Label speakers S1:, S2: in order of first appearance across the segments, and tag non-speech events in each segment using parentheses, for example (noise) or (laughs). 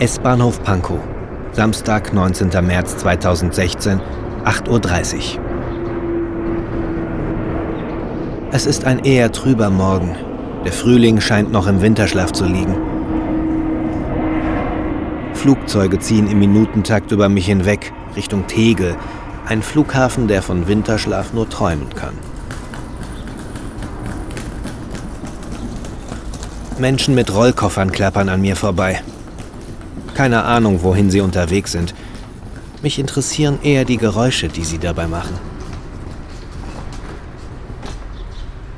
S1: S-Bahnhof Pankow. Samstag, 19. März 2016, 8.30 Uhr. Es ist ein eher trüber Morgen. Der Frühling scheint noch im Winterschlaf zu liegen. Flugzeuge ziehen im Minutentakt über mich hinweg, Richtung Tegel, ein Flughafen, der von Winterschlaf nur träumen kann. Menschen mit Rollkoffern klappern an mir vorbei. Keine Ahnung, wohin sie unterwegs sind. Mich interessieren eher die Geräusche, die sie dabei machen.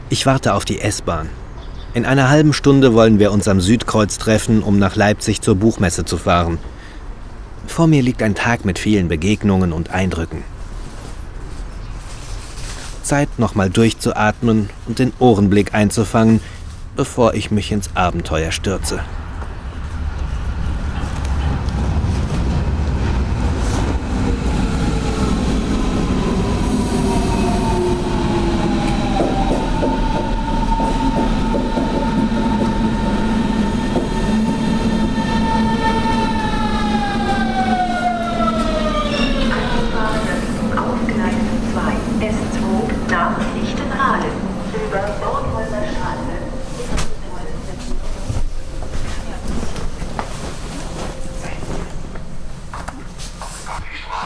S1: Ich warte auf die S-Bahn. In einer halben Stunde wollen wir uns am Südkreuz treffen, um nach Leipzig zur Buchmesse zu fahren. Vor mir liegt ein Tag mit vielen Begegnungen und Eindrücken. Zeit, nochmal durchzuatmen und den Ohrenblick einzufangen, bevor ich mich ins Abenteuer stürze.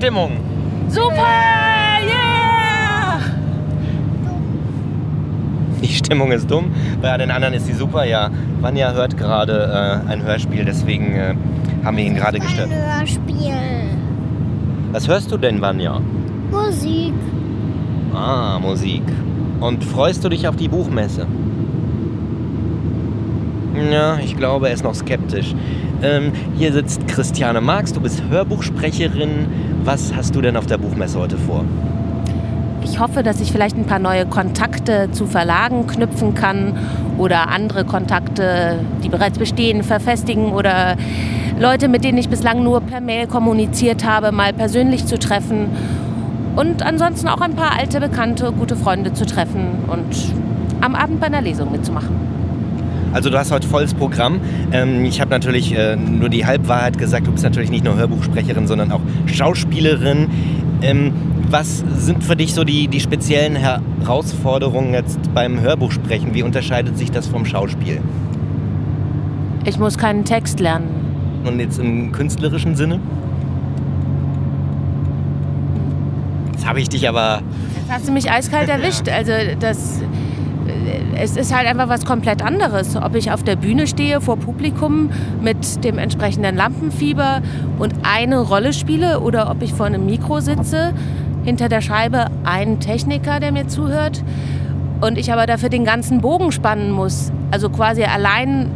S1: Stimmung?
S2: Super! Yeah!
S1: Die Stimmung ist dumm, bei den anderen ist sie super. Ja, Vanja hört gerade äh, ein Hörspiel, deswegen äh, haben wir ihn gerade gestört.
S3: Ein Hörspiel.
S1: Was hörst du denn, Vanja?
S3: Musik.
S1: Ah, Musik. Und freust du dich auf die Buchmesse? Ja, ich glaube, er ist noch skeptisch. Ähm, hier sitzt Christiane Marx, du bist Hörbuchsprecherin. Was hast du denn auf der Buchmesse heute vor?
S2: Ich hoffe, dass ich vielleicht ein paar neue Kontakte zu Verlagen knüpfen kann oder andere Kontakte, die bereits bestehen, verfestigen oder Leute, mit denen ich bislang nur per Mail kommuniziert habe, mal persönlich zu treffen und ansonsten auch ein paar alte Bekannte, gute Freunde zu treffen und am Abend bei einer Lesung mitzumachen.
S1: Also du hast heute volles Programm. Ähm, ich habe natürlich äh, nur die Halbwahrheit gesagt. Du bist natürlich nicht nur Hörbuchsprecherin, sondern auch Schauspielerin. Ähm, was sind für dich so die, die speziellen Herausforderungen jetzt beim Hörbuchsprechen? Wie unterscheidet sich das vom Schauspiel?
S2: Ich muss keinen Text lernen.
S1: Und jetzt im künstlerischen Sinne? Jetzt habe ich dich aber.
S2: Jetzt hast du mich eiskalt erwischt. Also das es ist halt einfach was komplett anderes. Ob ich auf der Bühne stehe vor Publikum mit dem entsprechenden Lampenfieber und eine Rolle spiele oder ob ich vor einem Mikro sitze, hinter der Scheibe einen Techniker, der mir zuhört und ich aber dafür den ganzen Bogen spannen muss. Also quasi allein,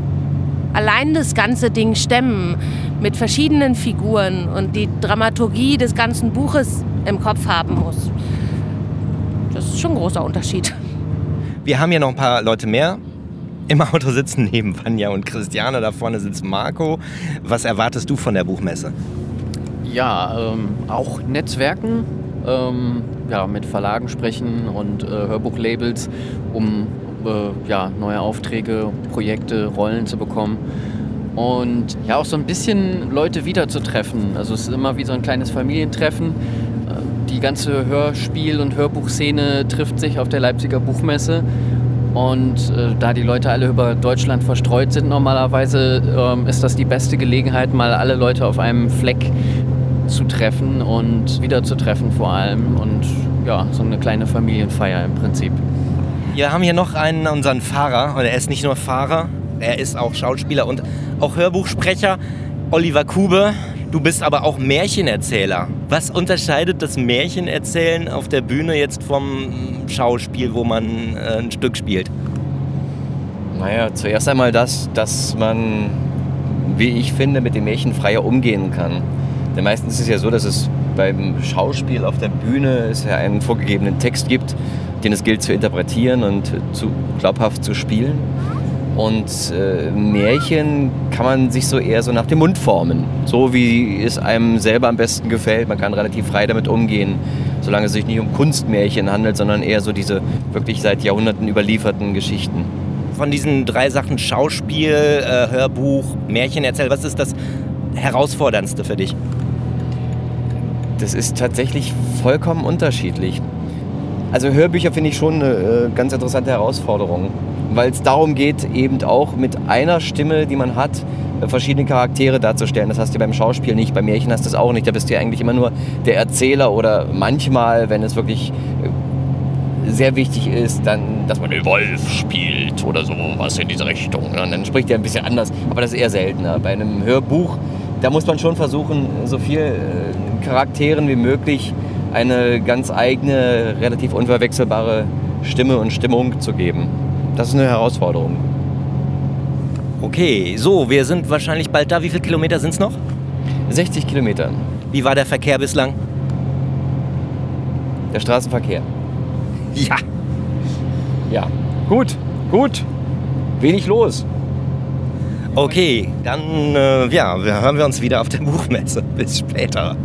S2: allein das ganze Ding stemmen mit verschiedenen Figuren und die Dramaturgie des ganzen Buches im Kopf haben muss. Das ist schon ein großer Unterschied.
S1: Wir haben hier noch ein paar Leute mehr. Im Auto sitzen neben Vanja und Christiane, da vorne sitzt Marco. Was erwartest du von der Buchmesse?
S4: Ja, ähm, auch Netzwerken, ähm, ja, mit Verlagen sprechen und äh, Hörbuchlabels, um äh, ja, neue Aufträge, Projekte, Rollen zu bekommen. Und ja, auch so ein bisschen Leute wiederzutreffen. Also es ist immer wie so ein kleines Familientreffen die ganze Hörspiel- und Hörbuchszene trifft sich auf der Leipziger Buchmesse. Und äh, da die Leute alle über Deutschland verstreut sind normalerweise, ähm, ist das die beste Gelegenheit, mal alle Leute auf einem Fleck zu treffen und wiederzutreffen vor allem. Und ja, so eine kleine Familienfeier im Prinzip.
S1: Wir haben hier noch einen, unseren Fahrer. Und er ist nicht nur Fahrer, er ist auch Schauspieler und auch Hörbuchsprecher. Oliver Kube, Du bist aber auch Märchenerzähler. Was unterscheidet das Märchenerzählen auf der Bühne jetzt vom Schauspiel, wo man äh, ein Stück spielt?
S5: Naja, zuerst einmal das, dass man, wie ich finde, mit dem Märchen freier umgehen kann. Denn meistens ist es ja so, dass es beim Schauspiel auf der Bühne es ja einen vorgegebenen Text gibt, den es gilt zu interpretieren und zu glaubhaft zu spielen. Und äh, Märchen kann man sich so eher so nach dem Mund formen. So wie es einem selber am besten gefällt. Man kann relativ frei damit umgehen, solange es sich nicht um Kunstmärchen handelt, sondern eher so diese wirklich seit Jahrhunderten überlieferten Geschichten.
S1: Von diesen drei Sachen Schauspiel, äh, Hörbuch, Märchen erzähl, was ist das Herausforderndste für dich?
S5: Das ist tatsächlich vollkommen unterschiedlich. Also Hörbücher finde ich schon eine äh, ganz interessante Herausforderung, weil es darum geht, eben auch mit einer Stimme, die man hat, äh, verschiedene Charaktere darzustellen. Das hast du beim Schauspiel nicht, beim Märchen hast du das auch nicht. Da bist du ja eigentlich immer nur der Erzähler oder manchmal, wenn es wirklich äh, sehr wichtig ist, dann, dass man den Wolf spielt oder so was in diese Richtung. Und dann spricht er ein bisschen anders, aber das ist eher seltener. Bei einem Hörbuch, da muss man schon versuchen, so viel Charakteren wie möglich eine ganz eigene, relativ unverwechselbare Stimme und Stimmung zu geben. Das ist eine Herausforderung.
S1: Okay, so, wir sind wahrscheinlich bald da. Wie viele Kilometer sind es noch?
S5: 60 Kilometer.
S1: Wie war der Verkehr bislang?
S5: Der Straßenverkehr. (laughs)
S1: Ja.
S5: Ja. Gut, gut. Wenig los.
S1: Okay, dann äh, ja, hören wir uns wieder auf der Buchmesse. (laughs) Bis später.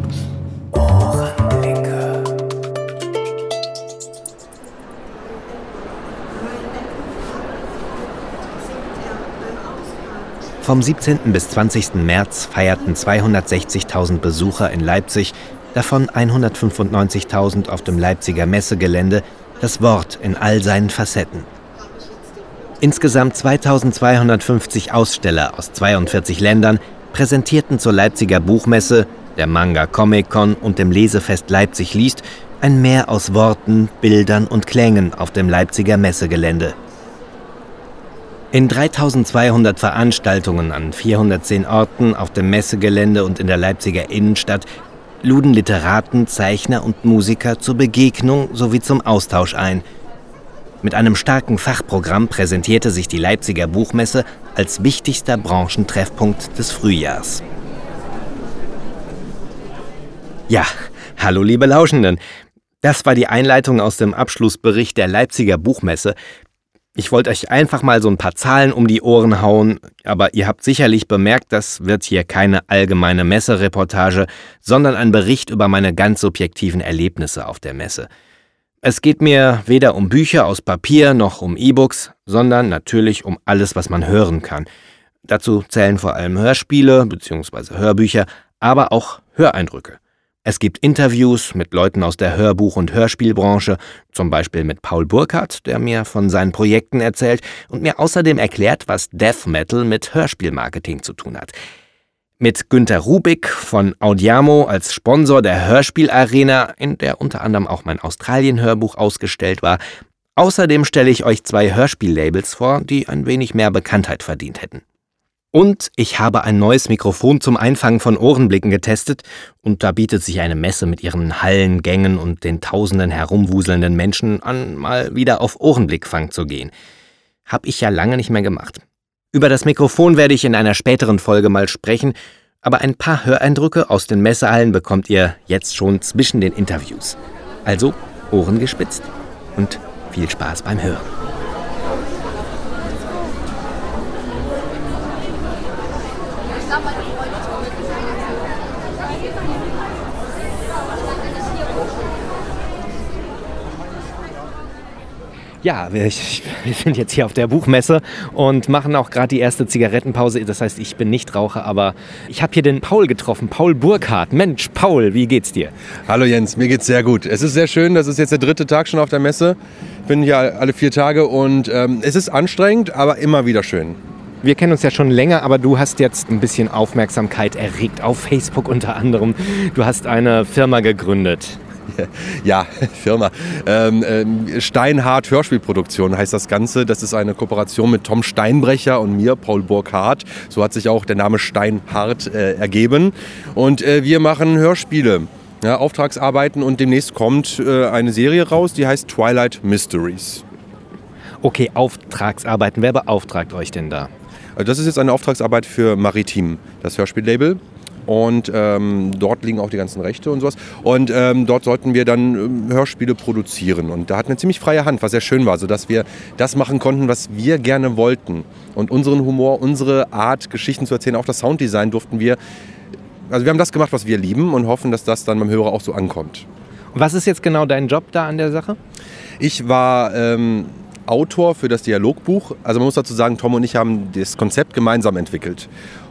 S1: Vom 17. bis 20. März feierten 260.000 Besucher in Leipzig, davon 195.000 auf dem Leipziger Messegelände, das Wort in all seinen Facetten. Insgesamt 2250 Aussteller aus 42 Ländern präsentierten zur Leipziger Buchmesse, der Manga Comic Con und dem Lesefest Leipzig liest ein Meer aus Worten, Bildern und Klängen auf dem Leipziger Messegelände. In 3200 Veranstaltungen an 410 Orten auf dem Messegelände und in der Leipziger Innenstadt luden Literaten, Zeichner und Musiker zur Begegnung sowie zum Austausch ein. Mit einem starken Fachprogramm präsentierte sich die Leipziger Buchmesse als wichtigster Branchentreffpunkt des Frühjahrs. Ja, hallo liebe Lauschenden. Das war die Einleitung aus dem Abschlussbericht der Leipziger Buchmesse, ich wollte euch einfach mal so ein paar Zahlen um die Ohren hauen, aber ihr habt sicherlich bemerkt, das wird hier keine allgemeine Messereportage, sondern ein Bericht über meine ganz subjektiven Erlebnisse auf der Messe. Es geht mir weder um Bücher aus Papier noch um E-Books, sondern natürlich um alles, was man hören kann. Dazu zählen vor allem Hörspiele bzw. Hörbücher, aber auch Höreindrücke. Es gibt Interviews mit Leuten aus der Hörbuch- und Hörspielbranche, zum Beispiel mit Paul Burkhardt, der mir von seinen Projekten erzählt und mir außerdem erklärt, was Death Metal mit Hörspielmarketing zu tun hat. Mit Günter Rubik von Audiamo als Sponsor der Hörspielarena, in der unter anderem auch mein Australien-Hörbuch ausgestellt war. Außerdem stelle ich euch zwei Hörspiellabels vor, die ein wenig mehr Bekanntheit verdient hätten. Und ich habe ein neues Mikrofon zum Einfangen von Ohrenblicken getestet und da bietet sich eine Messe mit ihren Hallengängen und den tausenden herumwuselnden Menschen an, mal wieder auf Ohrenblickfang zu gehen. Hab ich ja lange nicht mehr gemacht. Über das Mikrofon werde ich in einer späteren Folge mal sprechen, aber ein paar Höreindrücke aus den Messehallen bekommt ihr jetzt schon zwischen den Interviews. Also Ohren gespitzt und viel Spaß beim Hören. Ja, wir, wir, sind jetzt hier auf der Buchmesse und machen auch gerade die erste Zigarettenpause. Das heißt, ich bin nicht Raucher, aber ich habe hier den Paul getroffen, Paul Burkhardt. Mensch, Paul, wie geht's dir?
S3: Hallo Jens, mir geht's sehr gut. Es ist sehr schön, das ist jetzt der dritte Tag schon auf der Messe. Ich bin hier alle vier Tage und ähm, es ist anstrengend, aber immer wieder schön.
S1: Wir kennen uns ja schon länger, aber du hast jetzt ein bisschen Aufmerksamkeit erregt, auf Facebook unter anderem. Du hast eine Firma gegründet. (laughs)
S3: ja, Firma. Ähm, ähm, Steinhardt Hörspielproduktion heißt das Ganze. Das ist eine Kooperation mit Tom Steinbrecher und mir, Paul Burkhardt. So hat sich auch der Name Steinhardt äh, ergeben. Und äh, wir machen Hörspiele. Ja, Auftragsarbeiten und demnächst kommt äh, eine Serie raus, die heißt Twilight Mysteries.
S1: Okay, Auftragsarbeiten. Wer beauftragt euch denn da?
S3: Also das ist jetzt eine Auftragsarbeit für Maritim, das Hörspiellabel. Und ähm, dort liegen auch die ganzen Rechte und sowas. Und ähm, dort sollten wir dann ähm, Hörspiele produzieren. Und da hat eine ziemlich freie Hand, was sehr schön war, sodass wir das machen konnten, was wir gerne wollten. Und unseren Humor, unsere Art, Geschichten zu erzählen, auch das Sounddesign durften wir. Also wir haben das gemacht, was wir lieben und hoffen, dass das dann beim Hörer auch so ankommt.
S1: Und was ist jetzt genau dein Job da an der Sache?
S3: Ich war ähm, Autor für das Dialogbuch. Also man muss dazu sagen, Tom und ich haben das Konzept gemeinsam entwickelt.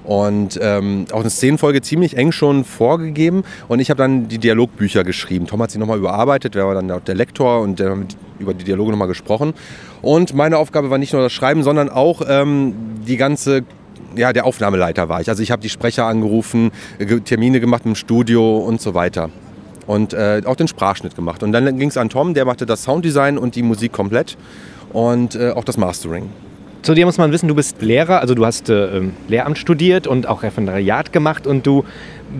S3: Und ähm, auch eine Szenenfolge ziemlich eng schon vorgegeben. Und ich habe dann die Dialogbücher geschrieben. Tom hat sie nochmal überarbeitet, wer war dann der Lektor und der hat über die Dialoge nochmal gesprochen. Und meine Aufgabe war nicht nur das Schreiben, sondern auch ähm, die ganze ja, der Aufnahmeleiter war ich. Also ich habe die Sprecher angerufen, Termine gemacht im Studio und so weiter. Und äh, auch den Sprachschnitt gemacht. Und dann ging es an Tom, der machte das Sounddesign und die Musik komplett und äh, auch das Mastering.
S1: Zu dir muss man wissen, du bist Lehrer, also du hast äh, Lehramt studiert und auch Referendariat gemacht und du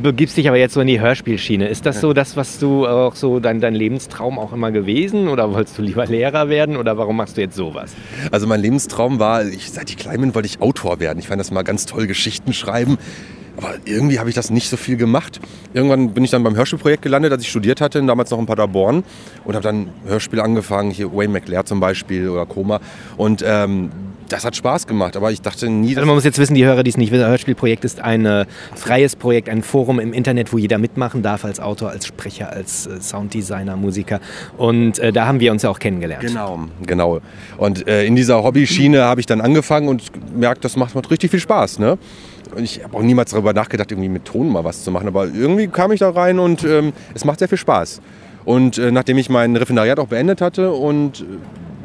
S1: begibst dich aber jetzt so in die Hörspielschiene. Ist das so das, was du auch so dein, dein Lebenstraum auch immer gewesen oder wolltest du lieber Lehrer werden oder warum machst du jetzt sowas?
S3: Also mein Lebenstraum war, ich, seit ich klein bin, wollte ich Autor werden. Ich fand das mal ganz toll, Geschichten schreiben. Aber irgendwie habe ich das nicht so viel gemacht. Irgendwann bin ich dann beim Hörspielprojekt gelandet, als ich studiert hatte, damals noch in Paderborn. Und habe dann Hörspiele angefangen, hier Wayne McLear zum Beispiel oder Koma. Und ähm, das hat Spaß gemacht, aber ich dachte nie.
S1: Also man muss jetzt wissen, die Hörer, die es nicht wissen, Hörspielprojekt ist ein äh, freies Projekt, ein Forum im Internet, wo jeder mitmachen darf, als Autor, als Sprecher, als äh, Sounddesigner, Musiker. Und äh, da haben wir uns ja auch kennengelernt.
S3: Genau, genau. Und äh, in dieser Hobbyschiene habe ich dann angefangen und gemerkt, das macht, macht richtig viel Spaß. Ne? Und ich habe auch niemals darüber nachgedacht, irgendwie mit Ton mal was zu machen. Aber irgendwie kam ich da rein und ähm, es macht sehr viel Spaß. Und nachdem ich mein Referendariat auch beendet hatte und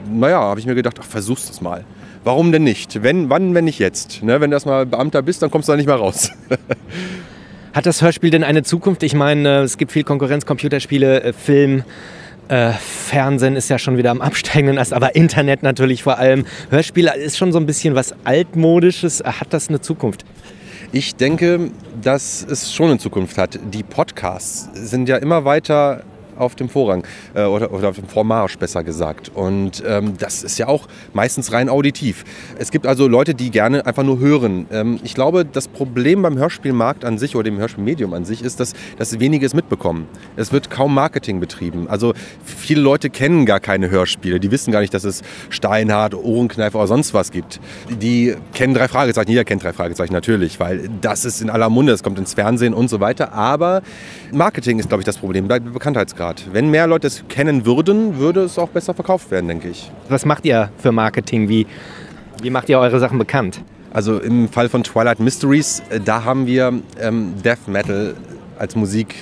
S3: naja, habe ich mir gedacht, ach, versuch's das mal warum denn nicht? Wenn, wann, wenn nicht jetzt? Ne? Wenn du erstmal Beamter bist, dann kommst du da nicht mehr raus. (laughs)
S1: Hat das Hörspiel denn eine Zukunft? Ich meine, äh, es gibt viel Konkurrenz, Computerspiele, äh, Film. Äh, Fernsehen ist ja schon wieder am absteigenden Ast, aber Internet natürlich vor allem. Hörspiele ist schon so ein bisschen was altmodisches. Hat das eine Zukunft?
S3: Ich denke, dass es schon eine Zukunft hat. Die Podcasts sind ja immer weiter auf dem Vorrang äh, oder, oder, auf dem Vormarsch besser gesagt. Und ähm, das ist ja auch meistens rein auditiv. Es gibt also Leute, die gerne einfach nur hören. Ähm, ich glaube, das Problem beim Hörspielmarkt an sich oder dem Hörspielmedium an sich ist, dass, dass wenige es mitbekommen. Es wird kaum Marketing betrieben. Also viele Leute kennen gar keine Hörspiele. Die wissen gar nicht, dass es Steinhardt, Ohrenkneifer oder sonst was gibt. Die kennen drei Fragezeichen. Jeder kennt drei Fragezeichen natürlich, weil das ist in aller Munde. Es kommt ins Fernsehen und so weiter. Aber Marketing ist, glaube ich, das Problem. Bekanntheitsgrad. Grad. Wenn mehr Leute es kennen würden, würde es auch besser verkauft werden, denke ich.
S1: Was macht ihr für Marketing? Wie, wie macht ihr eure Sachen bekannt?
S3: Also im Fall von Twilight Mysteries, äh, da haben wir ähm, Death Metal als Musik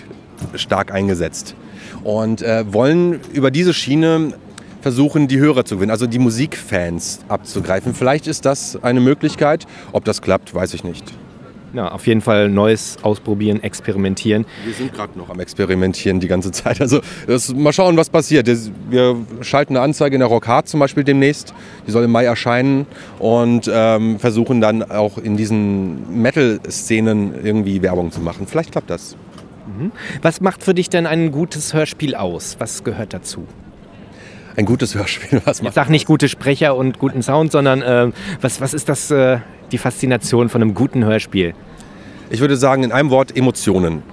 S3: stark eingesetzt und äh, wollen über diese Schiene versuchen, die Hörer zu gewinnen, also die Musikfans abzugreifen. Vielleicht ist das eine Möglichkeit. Ob das klappt, weiß ich nicht.
S1: Ja, auf jeden Fall Neues ausprobieren, experimentieren.
S3: Wir sind gerade noch am Experimentieren die ganze Zeit. Also das, mal schauen, was passiert. Wir schalten eine Anzeige in der Rock Hard zum Beispiel demnächst. Die soll im Mai erscheinen und ähm, versuchen dann auch in diesen Metal-Szenen irgendwie Werbung zu machen. Vielleicht klappt das.
S1: Mhm. Was macht für dich denn ein gutes Hörspiel aus? Was gehört dazu?
S3: Ein gutes Hörspiel, was
S1: macht Ich sag nicht gute Sprecher und guten Sound, sondern äh, was, was ist das, äh, die Faszination von einem guten Hörspiel?
S3: Ich würde sagen, in einem Wort Emotionen.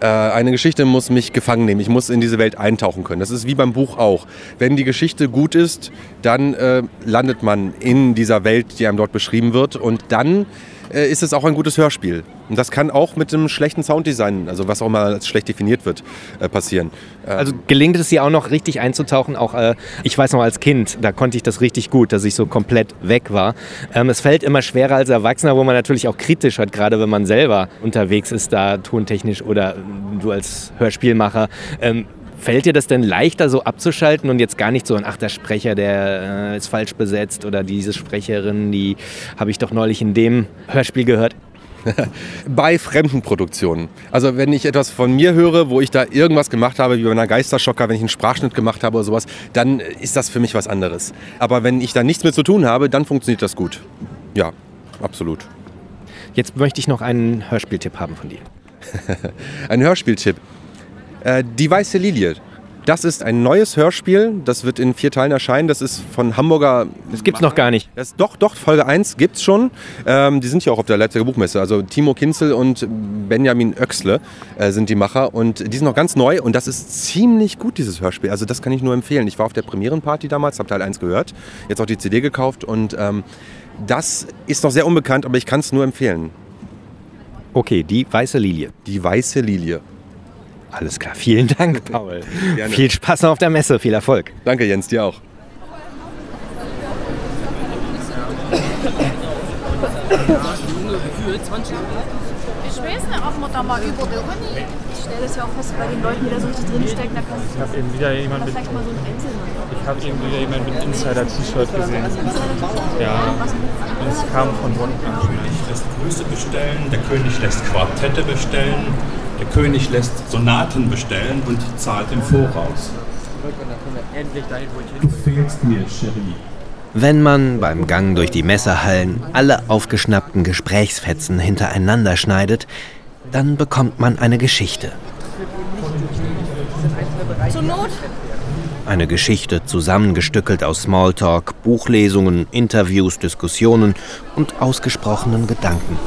S3: Äh, eine Geschichte muss mich gefangen nehmen. Ich muss in diese Welt eintauchen können. Das ist wie beim Buch auch. Wenn die Geschichte gut ist, dann äh, landet man in dieser Welt, die einem dort beschrieben wird. Und dann äh, ist es auch ein gutes Hörspiel. Und das kann auch mit einem schlechten Sounddesign, also was auch mal als schlecht definiert wird, äh, passieren.
S1: Also gelingt es dir auch noch richtig einzutauchen? Auch äh, ich weiß noch als Kind, da konnte ich das richtig gut, dass ich so komplett weg war. Ähm, es fällt immer schwerer als Erwachsener, wo man natürlich auch kritisch hat, gerade wenn man selber unterwegs ist, da tontechnisch oder du als Hörspielmacher. Ähm, Fällt dir das denn leichter, so abzuschalten und jetzt gar nicht so ein, ach, der Sprecher, der äh, ist falsch besetzt oder diese Sprecherin, die habe ich doch neulich in dem Hörspiel gehört? (laughs)
S3: bei fremden Produktionen. Also wenn ich etwas von mir höre, wo ich da irgendwas gemacht habe, wie bei einer Geisterschocker, wenn ich einen Sprachschnitt gemacht habe oder sowas, dann ist das für mich was anderes. Aber wenn ich da nichts mit zu tun habe, dann funktioniert das gut. Ja, absolut.
S1: Jetzt möchte ich noch einen Hörspieltipp haben von dir. (laughs)
S3: Ein Hörspieltipp. Äh, Die weiße Lilie. Das ist ein neues Hörspiel. Das wird in vier Teilen erscheinen. Das ist von Hamburger.
S1: Das gibt's noch gar nicht.
S3: Das, doch, doch, Folge 1 gibt's schon. Ähm, die sind ja auch auf der Leipziger Buchmesse. Also Timo Kinzel und Benjamin Oechsle äh, sind die Macher. Und die sind noch ganz neu. Und das ist ziemlich gut, dieses Hörspiel. Also das kann ich nur empfehlen. Ich war auf der Premierenparty damals, habe Teil 1 gehört. Jetzt auch die CD gekauft. Und ähm, das ist noch sehr unbekannt, aber ich kann es nur empfehlen.
S1: Okay, die weiße Lilie.
S3: Die weiße Lilie.
S1: Alles klar, vielen Dank, Paul. (laughs)
S3: Gerne.
S1: Viel Spaß noch auf der Messe, viel Erfolg.
S3: Danke, Jens, dir auch.
S6: Ich weiß nicht, ob man da mal über die Uni. Ich stelle das ja auch fest bei den Leuten, die da so richtig drinstecken. Da kannst
S7: Ich habe eben wieder jemand
S6: du
S7: mit,
S6: vielleicht mal so einen Einzelnen.
S7: ich habe eben wieder jemand mit Insider-T-Shirt gesehen. Ja, und es kam von Wolfgang.
S8: König lässt Grüße bestellen, der König lässt Quartette bestellen, der König lässt Sonaten bestellen und zahlt im Voraus. Du fehlst mir, Cherie.
S1: Wenn man beim Gang durch die Messehallen alle aufgeschnappten Gesprächsfetzen hintereinander schneidet, dann bekommt man eine Geschichte.
S6: Zur Not.
S1: Eine Geschichte zusammengestückelt aus Smalltalk, Buchlesungen, Interviews, Diskussionen und ausgesprochenen Gedanken.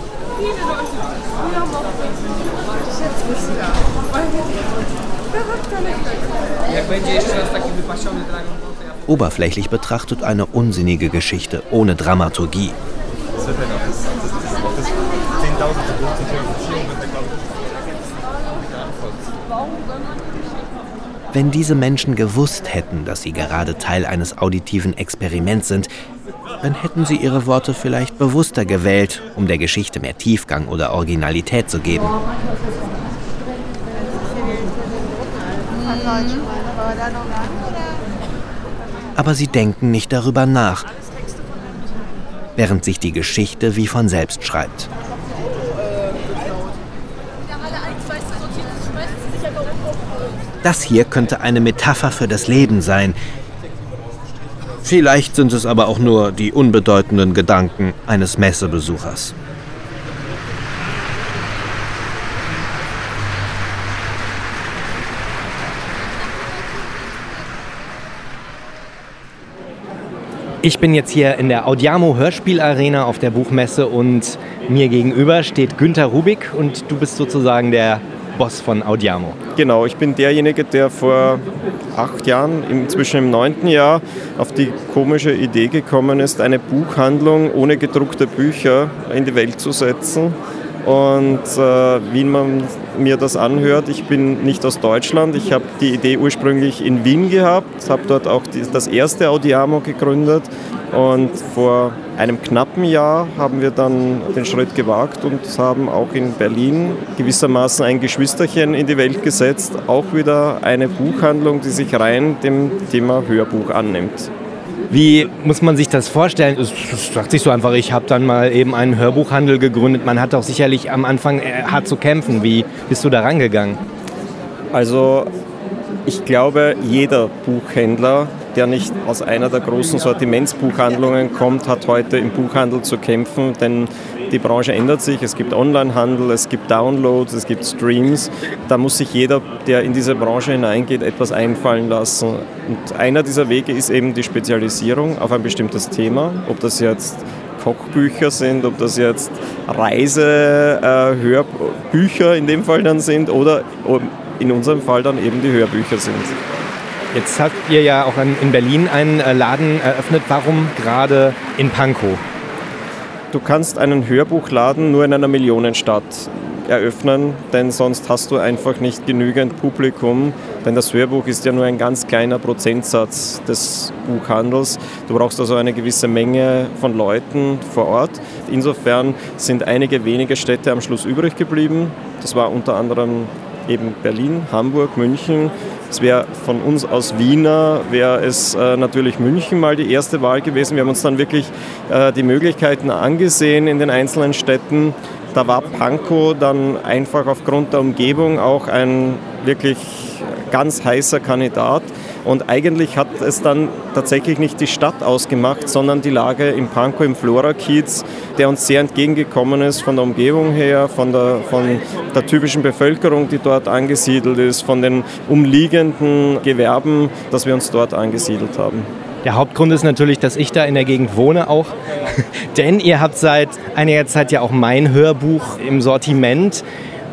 S1: Oberflächlich betrachtet eine unsinnige Geschichte ohne Dramaturgie. Wenn diese Menschen gewusst hätten, dass sie gerade Teil eines auditiven Experiments sind, dann hätten sie ihre Worte vielleicht bewusster gewählt, um der Geschichte mehr Tiefgang oder Originalität zu geben. Aber sie denken nicht darüber nach, während sich die Geschichte wie von selbst schreibt. Das hier könnte eine Metapher für das Leben sein. Vielleicht sind es aber auch nur die unbedeutenden Gedanken eines Messebesuchers. Ich bin jetzt hier in der Audiamo Hörspielarena auf der Buchmesse und mir gegenüber steht Günter Rubik und du bist sozusagen der Boss von Audiamo.
S9: Genau, ich bin derjenige, der vor acht Jahren, inzwischen im neunten Jahr, auf die komische Idee gekommen ist, eine Buchhandlung ohne gedruckte Bücher in die Welt zu setzen. Und äh, wie man mir das anhört, ich bin nicht aus Deutschland. Ich habe die Idee ursprünglich in Wien gehabt, habe dort auch die, das erste Audiamo gegründet. Und vor einem knappen Jahr haben wir dann den Schritt gewagt und haben auch in Berlin gewissermaßen ein Geschwisterchen in die Welt gesetzt. Auch wieder eine Buchhandlung, die sich rein dem Thema Hörbuch annimmt.
S1: Wie muss man sich das vorstellen? Es sagt sich so einfach, ich habe dann mal eben einen Hörbuchhandel gegründet. Man hat doch sicherlich am Anfang äh, hart zu kämpfen. Wie bist du da rangegangen?
S9: Also ich glaube, jeder Buchhändler, der nicht aus einer der großen Sortimentsbuchhandlungen kommt, hat heute im Buchhandel zu kämpfen, denn die Branche ändert sich. Es gibt Onlinehandel, es gibt Downloads, es gibt Streams. Da muss sich jeder, der in diese Branche hineingeht, etwas einfallen lassen. Und einer dieser Wege ist eben die Spezialisierung auf ein bestimmtes Thema, ob das jetzt Kochbücher sind, ob das jetzt Reisehörbücher in dem Fall dann sind oder in unserem Fall dann eben die Hörbücher sind.
S1: Jetzt habt ihr ja auch in in Berlin einen äh, Laden eröffnet. Warum gerade in Pankow?
S9: Du kannst einen Hörbuchladen nur in einer Millionenstadt eröffnen, denn sonst hast du einfach nicht genügend Publikum, denn das Hörbuch ist ja nur ein ganz kleiner Prozentsatz des Buchhandels. Du brauchst also eine gewisse Menge von Leuten vor Ort. Insofern sind einige wenige Städte am Schluss übrig geblieben. Das war unter anderem eben Berlin, Hamburg, München. Es wäre von uns aus Wiener, wäre es äh, natürlich München mal die erste Wahl gewesen. Wir haben uns dann wirklich äh, die Möglichkeiten angesehen in den einzelnen Städten da war Pankow dann einfach aufgrund der Umgebung auch ein wirklich ganz heißer Kandidat. Und eigentlich hat es dann tatsächlich nicht die Stadt ausgemacht, sondern die Lage im Pankow im Flora-Kiez, der uns sehr entgegengekommen ist von der Umgebung her, von der, von der typischen Bevölkerung, die dort angesiedelt ist, von den umliegenden Gewerben, dass wir uns dort angesiedelt haben.
S1: Der Hauptgrund ist natürlich, dass ich da in der Gegend wohne auch. (laughs) Denn ihr habt seit einiger Zeit ja auch mein Hörbuch im Sortiment.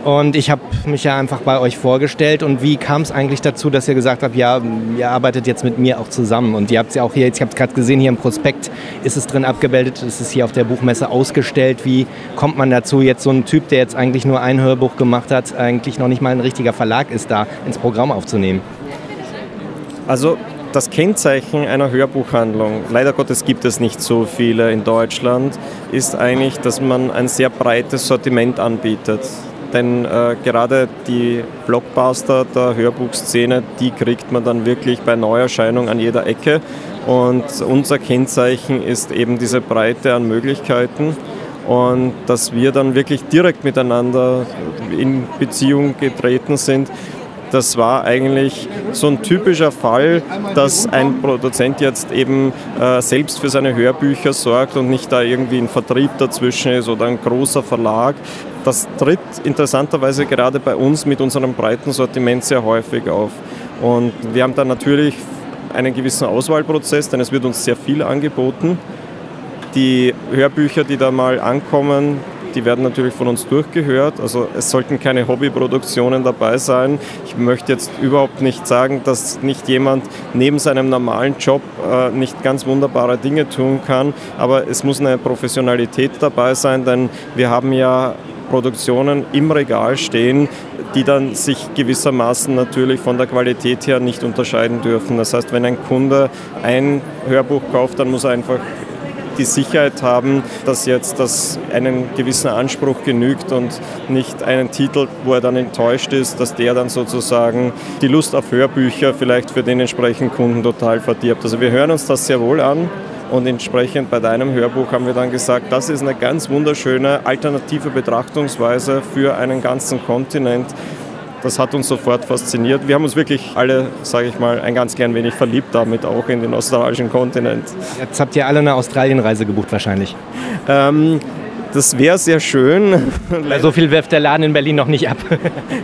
S1: Und ich habe mich ja einfach bei euch vorgestellt. Und wie kam es eigentlich dazu, dass ihr gesagt habt, ja, ihr arbeitet jetzt mit mir auch zusammen? Und ihr habt es ja auch hier, ich habe es gerade gesehen, hier im Prospekt ist es drin abgebildet, ist es hier auf der Buchmesse ausgestellt. Wie kommt man dazu, jetzt so ein Typ, der jetzt eigentlich nur ein Hörbuch gemacht hat, eigentlich noch nicht mal ein richtiger Verlag ist, da ins Programm aufzunehmen?
S9: Also das Kennzeichen einer Hörbuchhandlung, leider Gottes gibt es nicht so viele in Deutschland, ist eigentlich, dass man ein sehr breites Sortiment anbietet. Denn äh, gerade die Blockbuster der Hörbuchszene, die kriegt man dann wirklich bei Neuerscheinung an jeder Ecke. Und unser Kennzeichen ist eben diese Breite an Möglichkeiten und dass wir dann wirklich direkt miteinander in Beziehung getreten sind das war eigentlich so ein typischer Fall, dass ein Produzent jetzt eben äh, selbst für seine Hörbücher sorgt und nicht da irgendwie ein Vertrieb dazwischen ist oder ein großer Verlag. Das tritt interessanterweise gerade bei uns mit unserem breiten Sortiment sehr häufig auf. Und wir haben da natürlich einen gewissen Auswahlprozess, denn es wird uns sehr viel angeboten. Die Hörbücher, die da mal ankommen, die werden natürlich von uns durchgehört. Also es sollten keine Hobbyproduktionen dabei sein. Ich möchte jetzt überhaupt nicht sagen, dass nicht jemand neben seinem normalen Job äh, nicht ganz wunderbare Dinge tun kann, aber es muss eine Professionalität dabei sein, denn wir haben ja Produktionen im Regal stehen, die dann sich gewissermaßen natürlich von der Qualität her nicht unterscheiden dürfen. Das heißt, wenn ein Kunde ein Hörbuch kauft, dann muss er einfach die Sicherheit haben, dass jetzt das einen gewissen Anspruch genügt und nicht einen Titel, wo er dann enttäuscht ist, dass der dann sozusagen die Lust auf Hörbücher vielleicht für den entsprechenden Kunden total verdirbt. Also wir hören uns das sehr wohl an. Und entsprechend bei deinem Hörbuch haben wir dann gesagt, das ist eine ganz wunderschöne alternative Betrachtungsweise für einen ganzen Kontinent, das hat uns sofort fasziniert. Wir haben uns wirklich alle, sage ich mal, ein ganz klein wenig verliebt damit auch in den australischen Kontinent.
S1: Jetzt habt ihr alle eine Australienreise gebucht wahrscheinlich.
S9: Ähm, das wäre sehr schön. (laughs)
S1: so viel wirft der Laden in Berlin noch nicht ab.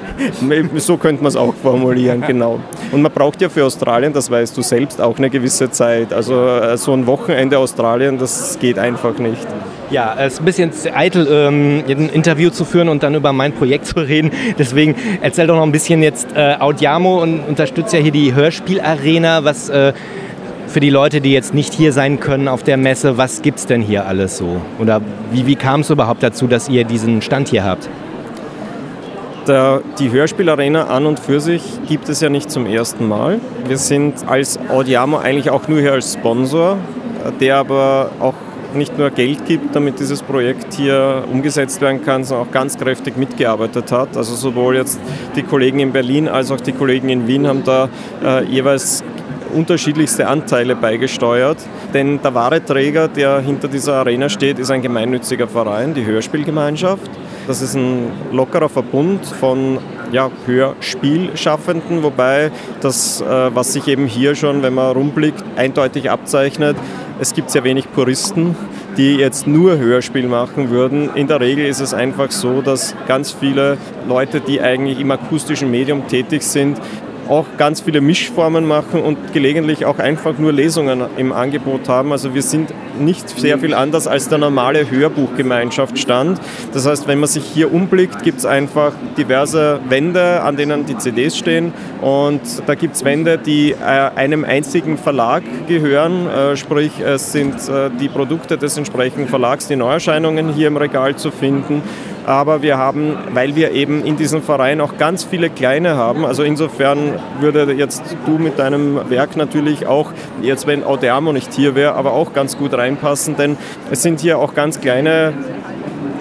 S1: (laughs)
S9: so könnte man es auch formulieren, (laughs) genau. Und man braucht ja für Australien, das weißt du selbst, auch eine gewisse Zeit. Also äh, so ein Wochenende Australien, das geht einfach nicht.
S1: Ja, es ist ein bisschen eitel, ähm, ein Interview zu führen und dann über mein Projekt zu reden. Deswegen erzähl doch noch ein bisschen jetzt äh, Audiamo und unterstützt ja hier die Hörspielarena. Was äh, für die Leute, die jetzt nicht hier sein können auf der Messe, was gibt es denn hier alles so? Oder wie, wie kam es überhaupt dazu, dass ihr diesen Stand hier habt?
S9: Der, die Hörspielarena an und für sich gibt es ja nicht zum ersten Mal. Wir sind als Audiamo eigentlich auch nur hier als Sponsor, der aber auch nicht nur Geld gibt, damit dieses Projekt hier umgesetzt werden kann, sondern auch ganz kräftig mitgearbeitet hat. Also sowohl jetzt die Kollegen in Berlin als auch die Kollegen in Wien haben da äh, jeweils unterschiedlichste Anteile beigesteuert. Denn der wahre Träger, der hinter dieser Arena steht, ist ein gemeinnütziger Verein, die Hörspielgemeinschaft. Das ist ein lockerer Verbund von ja, Hörspielschaffenden, wobei das, äh, was sich eben hier schon, wenn man rumblickt, eindeutig abzeichnet, es gibt sehr wenig Puristen, die jetzt nur Hörspiel machen würden. In der Regel ist es einfach so, dass ganz viele Leute, die eigentlich im akustischen Medium tätig sind, auch ganz viele Mischformen machen und gelegentlich auch einfach nur Lesungen im Angebot haben. Also wir sind nicht sehr viel anders als der normale Hörbuchgemeinschaft stand. Das heißt, wenn man sich hier umblickt, gibt es einfach diverse Wände, an denen die CDs stehen und da gibt es Wände, die äh, einem einzigen Verlag gehören, äh, sprich es sind äh, die Produkte des entsprechenden Verlags, die Neuerscheinungen hier im Regal zu finden aber wir haben, weil wir eben in diesem Verein auch ganz viele kleine haben, also insofern würde jetzt du mit deinem Werk natürlich auch, jetzt wenn Audeamo nicht hier wäre, aber auch ganz gut reinpassen, denn es sind hier auch ganz kleine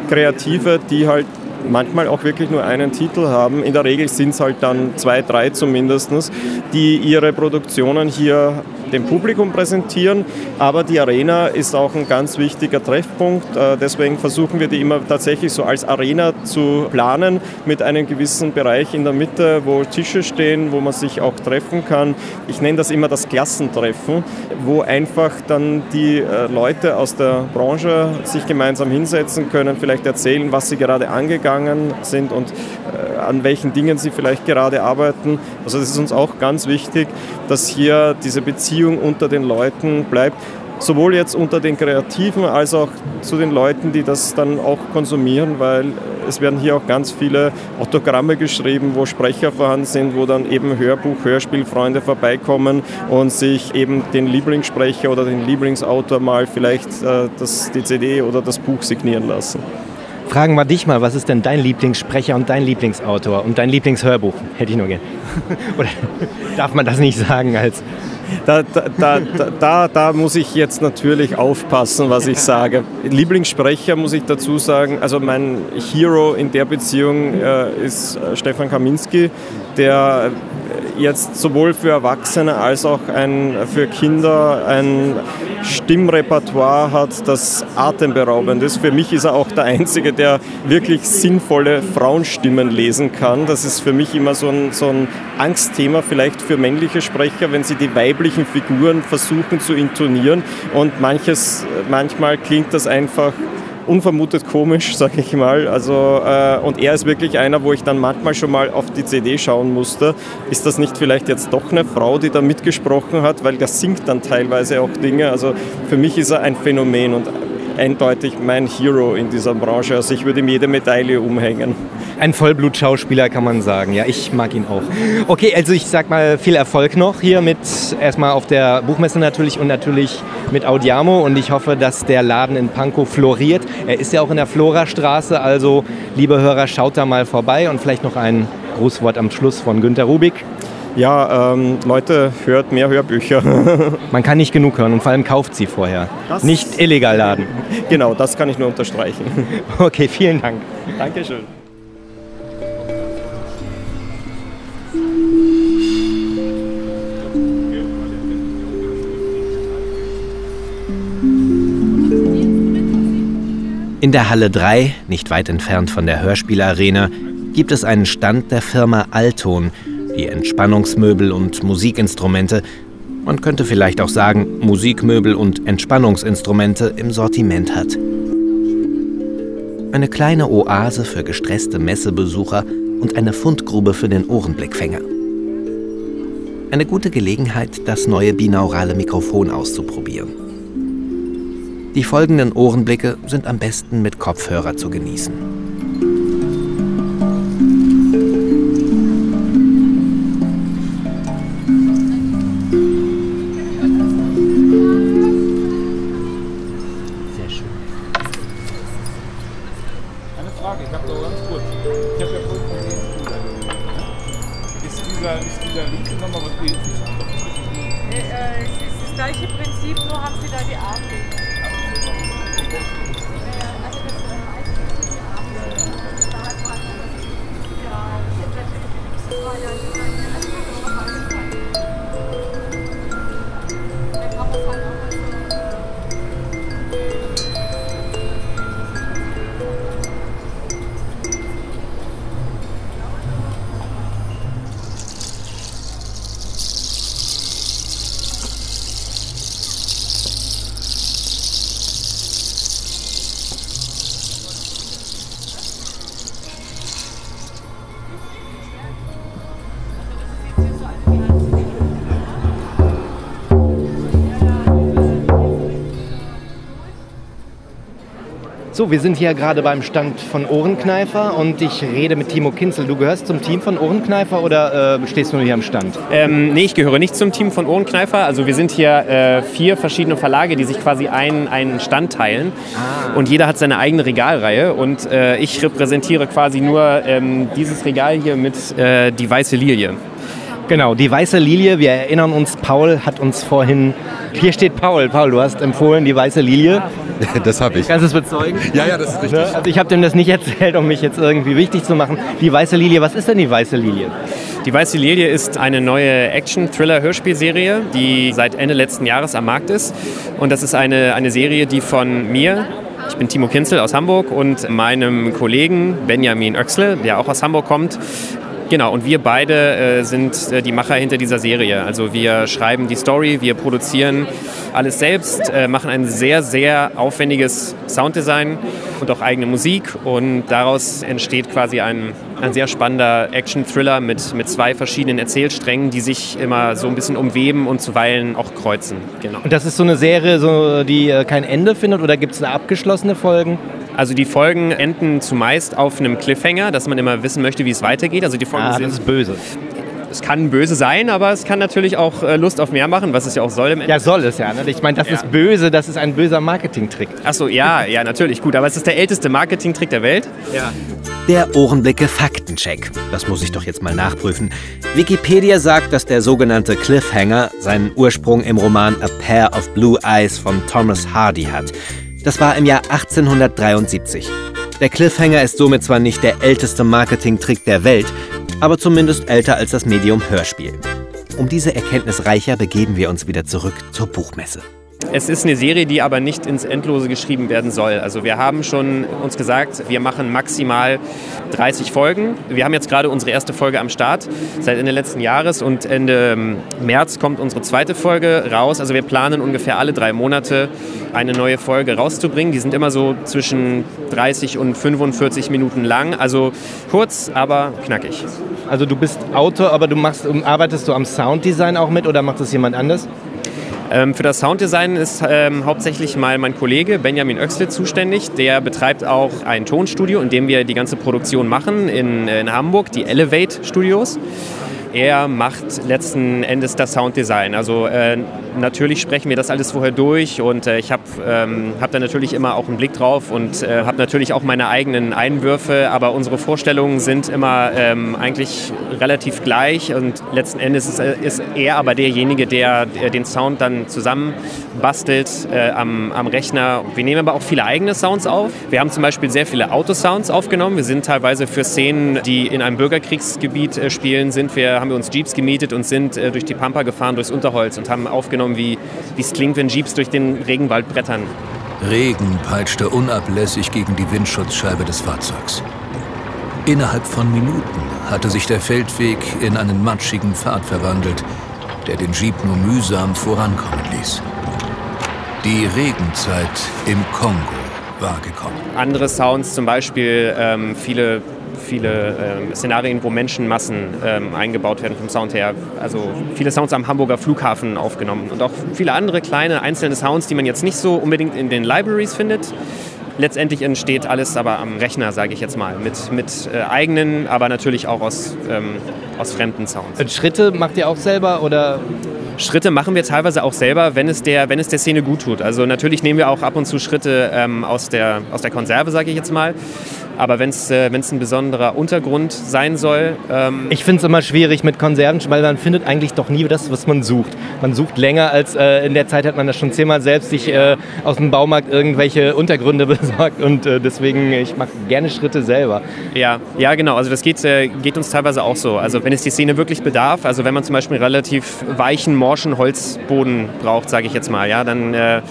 S9: Kreative, die halt manchmal auch wirklich nur einen Titel haben. In der Regel sind es halt dann zwei, drei zumindest, die ihre Produktionen hier dem Publikum präsentieren. Aber die Arena ist auch ein ganz wichtiger Treffpunkt. Äh, deswegen versuchen wir die immer tatsächlich so als Arena zu planen mit einem gewissen Bereich in der Mitte, wo Tische stehen, wo man sich auch treffen kann. Ich nenne das immer das Klassentreffen, wo einfach dann die äh, Leute aus der Branche sich gemeinsam hinsetzen können, vielleicht erzählen, was sie gerade angegangen sind und äh, an welchen Dingen sie vielleicht gerade arbeiten. Also das ist uns auch ganz wichtig, dass hier diese Beziehung unter den Leuten bleibt sowohl jetzt unter den Kreativen als auch zu den Leuten, die das dann auch konsumieren, weil es werden hier auch ganz viele Autogramme geschrieben, wo Sprecher vorhanden sind, wo dann eben Hörbuch, Hörspielfreunde vorbeikommen und sich eben den Lieblingssprecher oder den Lieblingsautor mal vielleicht äh, das, die CD oder das Buch signieren lassen.
S1: Fragen wir dich mal, was ist denn dein Lieblingssprecher und dein Lieblingsautor und dein Lieblingshörbuch? Hätte ich nur gern. (laughs) Oder darf man das nicht sagen als
S9: da, da, da, da, muss ich jetzt natürlich aufpassen, was ich sage. Lieblingssprecher muss ich dazu sagen, also mein Hero in der Beziehung äh, ist äh, Stefan Kaminski, der jetzt sowohl für Erwachsene als auch ein, für Kinder ein Stimmrepertoire hat, das atemberaubend ist. Für mich ist er auch der Einzige, der wirklich sinnvolle Frauenstimmen lesen kann. Das ist für mich immer so ein, so ein Angstthema, vielleicht für männliche Sprecher, wenn sie die weiblichen Figuren versuchen zu intonieren. Und manches, manchmal klingt das einfach unvermutet komisch, (laughs) sag ich mal. Also, äh, und er ist wirklich einer, wo ich dann manchmal schon mal auf die CD schauen musste. Ist das nicht vielleicht jetzt doch eine Frau, die da mitgesprochen hat? Weil der singt dann teilweise auch Dinge. Also für mich ist er ein Phänomen und eindeutig mein Hero in dieser Branche. Also ich würde ihm jede Medaille umhängen.
S1: Ein Vollblut-Schauspieler kann man sagen. Ja, ich mag ihn auch. Okay, also ich sag mal viel Erfolg noch hier mit erstmal auf der Buchmesse natürlich und natürlich mit Audiamo und ich hoffe, dass der Laden in Pankow floriert. Er ist ja auch in der Florastraße, also liebe Hörer, schaut da mal vorbei und vielleicht noch ein Grußwort am Schluss von Günter Rubik.
S9: Ja, ähm, Leute, hört mehr Hörbücher. (laughs)
S1: Man kann nicht genug hören und vor allem kauft sie vorher. Das nicht illegal laden.
S9: Genau, das kann ich nur unterstreichen. (laughs)
S1: Okay, vielen Dank.
S9: Dankeschön.
S1: In der Halle 3, nicht weit entfernt von der Hörspielarena, gibt es einen Stand der Firma Alton, die Entspannungsmöbel und Musikinstrumente, man könnte vielleicht auch sagen Musikmöbel und Entspannungsinstrumente im Sortiment hat. Eine kleine Oase für gestresste Messebesucher und eine Fundgrube für den Ohrenblickfänger. Eine gute Gelegenheit, das neue binaurale Mikrofon auszuprobieren. Die folgenden Ohrenblicke sind am besten mit Kopfhörer zu genießen. So, wir sind hier gerade beim Stand von Ohrenkneifer und ich rede mit Timo Kinzel. Du gehörst zum Team von Ohrenkneifer oder äh, stehst du nur hier am Stand?
S10: Ähm, nee, ich gehöre nicht zum Team von Ohrenkneifer. Also wir sind hier äh, vier verschiedene Verlage, die sich quasi einen, einen Stand teilen. Ah. Und jeder hat seine eigene Regalreihe. Und äh, ich repräsentiere quasi nur ähm, dieses Regal hier mit äh, Die Weiße Lilie.
S1: Genau, die weiße Lilie, wir erinnern uns, Paul hat uns vorhin, hier steht Paul, Paul, du hast empfohlen, die weiße Lilie. (laughs)
S3: Das habe ich.
S1: Kannst du es bezeugen?
S3: Ja, ja, das ist richtig.
S1: Also ich habe dem das nicht (laughs) erzählt, um mich jetzt irgendwie wichtig zu machen. Die weiße Lilie, was ist denn die weiße Lilie?
S10: Die Weiße Lilie ist eine neue Action-Thriller-Hörspielserie, die seit Ende letzten Jahres am Markt ist. Und das ist eine, eine Serie, die von mir, ich bin Timo Kinzel aus Hamburg und meinem Kollegen Benjamin Oechsle, der auch aus Hamburg kommt, Genau, und wir beide äh, sind äh, die Macher hinter dieser Serie. Also wir schreiben die Story, wir produzieren alles selbst, äh, machen ein sehr, sehr aufwendiges Sounddesign und auch eigene Musik. Und daraus entsteht quasi ein, ein sehr spannender Action-Thriller mit, mit zwei verschiedenen Erzählsträngen, die sich immer so ein bisschen umweben und zuweilen auch kreuzen. Genau.
S1: Und das ist so eine Serie, so, die äh, kein Ende findet oder gibt es abgeschlossene Folgen?
S10: Also die Folgen enden zumeist auf einem Cliffhanger, dass man immer wissen möchte, wie es weitergeht. Also die Folgen
S1: Ah,
S10: sind
S1: das ist böse.
S10: es kann böse sein, aber es kann natürlich auch äh, Lust auf mehr machen, was es ja auch soll im
S1: Ja, soll es ja. Ne? Ich meine, das
S10: Ja.
S1: ist böse, das ist ein böser Marketingtrick.
S10: Achso, ja, ja, natürlich, gut. Aber es ist der älteste Marketingtrick der Welt.
S1: Ja.
S11: Der Ohrenblicke Faktencheck. Das muss ich doch jetzt mal nachprüfen. Wikipedia sagt, dass der sogenannte Cliffhanger seinen Ursprung im Roman A Pair of Blue Eyes von Thomas Hardy hat. Das war im Jahr 1873. Der Cliffhanger ist somit zwar nicht der älteste Marketingtrick der Welt, aber zumindest älter als das Medium Hörspiel. Um diese Erkenntnis reicher begeben wir uns wieder zurück zur Buchmesse.
S10: Es ist eine Serie, die aber nicht ins Endlose geschrieben werden soll. Also wir haben schon uns gesagt, wir machen maximal 30 Folgen. Wir haben jetzt gerade unsere erste Folge am Start seit Ende letzten Jahres und Ende ähm, März kommt unsere zweite Folge raus. Also wir planen ungefähr alle drei Monate eine neue Folge rauszubringen. Die sind immer so zwischen 30 und 45 Minuten lang. Also kurz, aber knackig.
S1: Also du bist Autor, aber du machst, arbeitest du am Sounddesign auch mit oder macht das jemand anders?
S10: Ähm, für das Sounddesign ist ähm, hauptsächlich mal mein Kollege Benjamin Oechsle zuständig. Der betreibt auch ein Tonstudio, in dem wir die ganze Produktion machen in, in Hamburg, die Elevate Studios. Er macht letzten Endes das Sounddesign. Also äh, natürlich sprechen wir das alles vorher durch und äh, ich habe ähm, hab da natürlich immer auch einen Blick drauf und äh, habe natürlich auch meine eigenen Einwürfe, aber unsere Vorstellungen sind immer ähm, eigentlich relativ gleich und letzten Endes ist, äh, ist er aber derjenige, der, der den Sound dann zusammen bastelt äh, am, am Rechner. Wir nehmen aber auch viele eigene Sounds auf. Wir haben zum Beispiel sehr viele Autosounds aufgenommen. Wir sind teilweise für Szenen, die in einem Bürgerkriegsgebiet äh, spielen, sind wir, haben wir uns Jeeps gemietet und sind äh, durch die Pampa gefahren, durchs Unterholz und haben aufgenommen, wie wie es klingt, wenn Jeeps durch den Regenwald brettern.
S12: Regen peitschte unablässig gegen die Windschutzscheibe des Fahrzeugs. Innerhalb von Minuten hatte sich der Feldweg in einen matschigen Pfad verwandelt, der den Jeep nur mühsam vorankommen ließ. Die Regenzeit im Kongo war gekommen.
S10: Andere Sounds, zum Beispiel ähm, viele, viele ähm, Szenarien, wo Menschenmassen ähm, eingebaut werden vom Sound her. Also viele Sounds am Hamburger Flughafen aufgenommen und auch viele andere kleine einzelne Sounds, die man jetzt nicht so unbedingt in den Libraries findet. Letztendlich entsteht alles aber am Rechner, sage ich jetzt mal, mit, mit äh, eigenen, aber natürlich auch aus, ähm, aus fremden Sounds.
S1: Und Schritte macht ihr auch selber oder?
S10: Schritte machen wir teilweise auch selber, wenn es der, wenn es der Szene gut tut. Also natürlich nehmen wir auch ab und zu Schritte ähm, aus, der, aus der Konserve, sage ich jetzt mal. Aber wenn es äh, wenn's ein besonderer Untergrund sein soll. Ähm
S1: ich finde es immer schwierig mit Konserven, weil man findet eigentlich doch nie das, was man sucht. Man sucht länger als äh, in der Zeit hat man das schon zehnmal selbst sich äh, aus dem Baumarkt irgendwelche Untergründe (laughs) besorgt und äh, deswegen ich mache gerne Schritte selber.
S10: Ja, ja genau. Also das geht, äh, geht uns teilweise auch so. Also wenn es die Szene wirklich bedarf, also wenn man zum Beispiel einen relativ weichen, morschen Holzboden braucht, sage ich jetzt mal, ja, dann äh,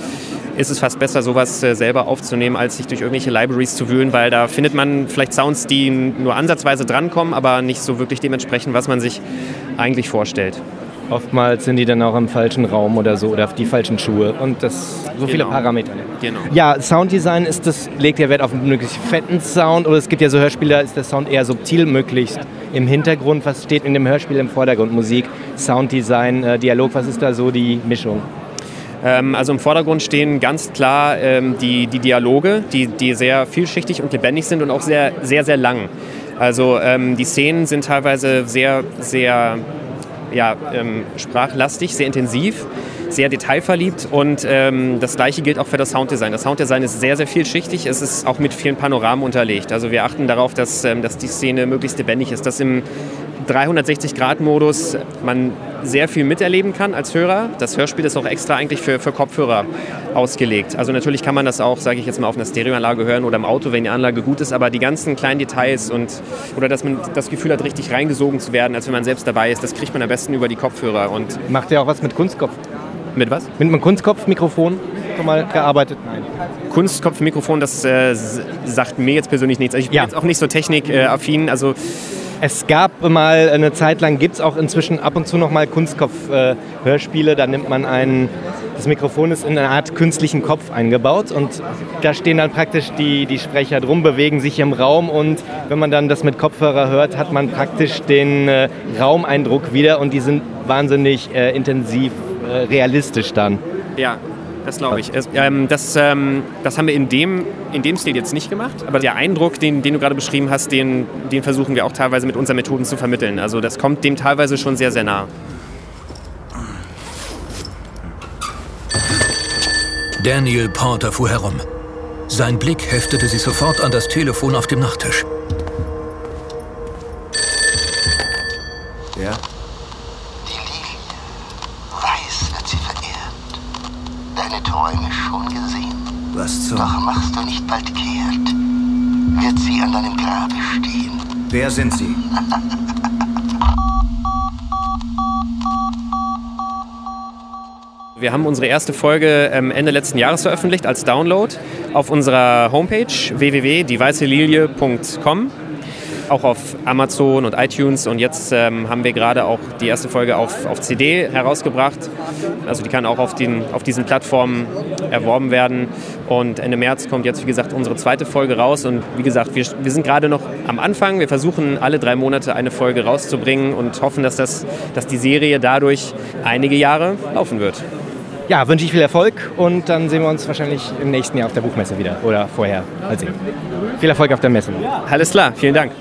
S10: ist es fast besser, sowas äh, selber aufzunehmen, als sich durch irgendwelche Libraries zu wühlen, weil da findet man vielleicht Sounds, die nur ansatzweise drankommen, aber nicht so wirklich dementsprechend, was man sich eigentlich vorstellt.
S1: Oftmals sind die dann auch im falschen Raum oder so oder auf die falschen Schuhe und das so viele
S10: Genau.
S1: Parameter.
S10: Genau.
S1: Ja, Sounddesign ist das, legt ja Wert auf einen möglichst fetten Sound oder es gibt ja so Hörspiele, da ist der Sound eher subtil möglichst im Hintergrund. Was steht in dem Hörspiel im Vordergrund? Musik, Sounddesign, äh, Dialog, was ist da so die Mischung?
S10: Ähm, also im Vordergrund stehen ganz klar ähm, die, die Dialoge, die, die sehr vielschichtig und lebendig sind und auch sehr, sehr, sehr lang. Also ähm, die Szenen sind teilweise sehr, sehr ja, sprachlastig, sehr intensiv, sehr detailverliebt und das gleiche gilt auch für das Sounddesign. Das Sounddesign ist sehr, sehr vielschichtig, es ist auch mit vielen Panoramen unterlegt. Also wir achten darauf, dass, dass die Szene möglichst lebendig ist, dass im 360-Grad-Modus man sehr viel miterleben kann als Hörer. Das Hörspiel ist auch extra eigentlich für, für Kopfhörer ausgelegt. Also natürlich kann man das auch, sage ich jetzt mal, auf einer Stereoanlage hören oder im Auto, wenn die Anlage gut ist, aber die ganzen kleinen Details und oder dass man das Gefühl hat, richtig reingesogen zu werden, als wenn man selbst dabei ist, das kriegt man am besten über die Kopfhörer. Und
S1: Macht ihr auch was mit Kunstkopf?
S10: mit was?
S1: Mit einem Kunstkopfmikrofon schon mal gearbeitet? Nein.
S10: Kunstkopfmikrofon, das äh, sagt mir jetzt persönlich nichts. Also ich bin
S1: Ja.
S10: jetzt auch nicht so technikaffin. Also
S1: Es gab mal eine Zeit lang, gibt es auch inzwischen ab und zu noch mal Kunstkopf-Hörspiele. da nimmt man einen, das Mikrofon ist in eine Art künstlichen Kopf eingebaut und da stehen dann praktisch die, die Sprecher drum, bewegen sich im Raum und wenn man dann das mit Kopfhörer hört, hat man praktisch den äh, Raumeindruck wieder und die sind wahnsinnig äh, intensiv, äh, realistisch dann.
S10: Ja, das glaube ich. Ähm, das, ähm, das haben wir in dem, in dem Stil jetzt nicht gemacht. Aber der Eindruck, den, den du gerade beschrieben hast, den, den versuchen wir auch teilweise mit unseren Methoden zu vermitteln. Also das kommt dem teilweise schon sehr, sehr nah.
S12: Daniel Porter fuhr herum. Sein Blick heftete sich sofort an das Telefon auf dem Nachttisch.
S5: Ja?
S13: Weiß wird sie verehrt. Deine Träume schon gesehen? Doch machst du nicht bald kehrt, wird sie an deinem Grabe stehen.
S14: Wer sind Sie?
S10: Wir haben unsere erste Folge ähm, Ende letzten Jahres veröffentlicht als Download auf unserer Homepage www.dieweißelilie.com. Auch auf Amazon und iTunes und jetzt ähm, haben wir gerade auch die erste Folge auf, auf CD herausgebracht. Also die kann auch auf, den, auf diesen Plattformen erworben werden. Und Ende März kommt jetzt, wie gesagt, unsere zweite Folge raus. Und wie gesagt, wir, wir sind gerade noch am Anfang. Wir versuchen alle drei Monate eine Folge rauszubringen und hoffen, dass, das, dass die Serie dadurch einige Jahre laufen wird.
S1: Ja, wünsche ich viel Erfolg und dann sehen wir uns wahrscheinlich im nächsten Jahr auf der Buchmesse wieder oder vorher. Mal sehen. Viel Erfolg auf der Messe.
S10: Alles klar, vielen Dank.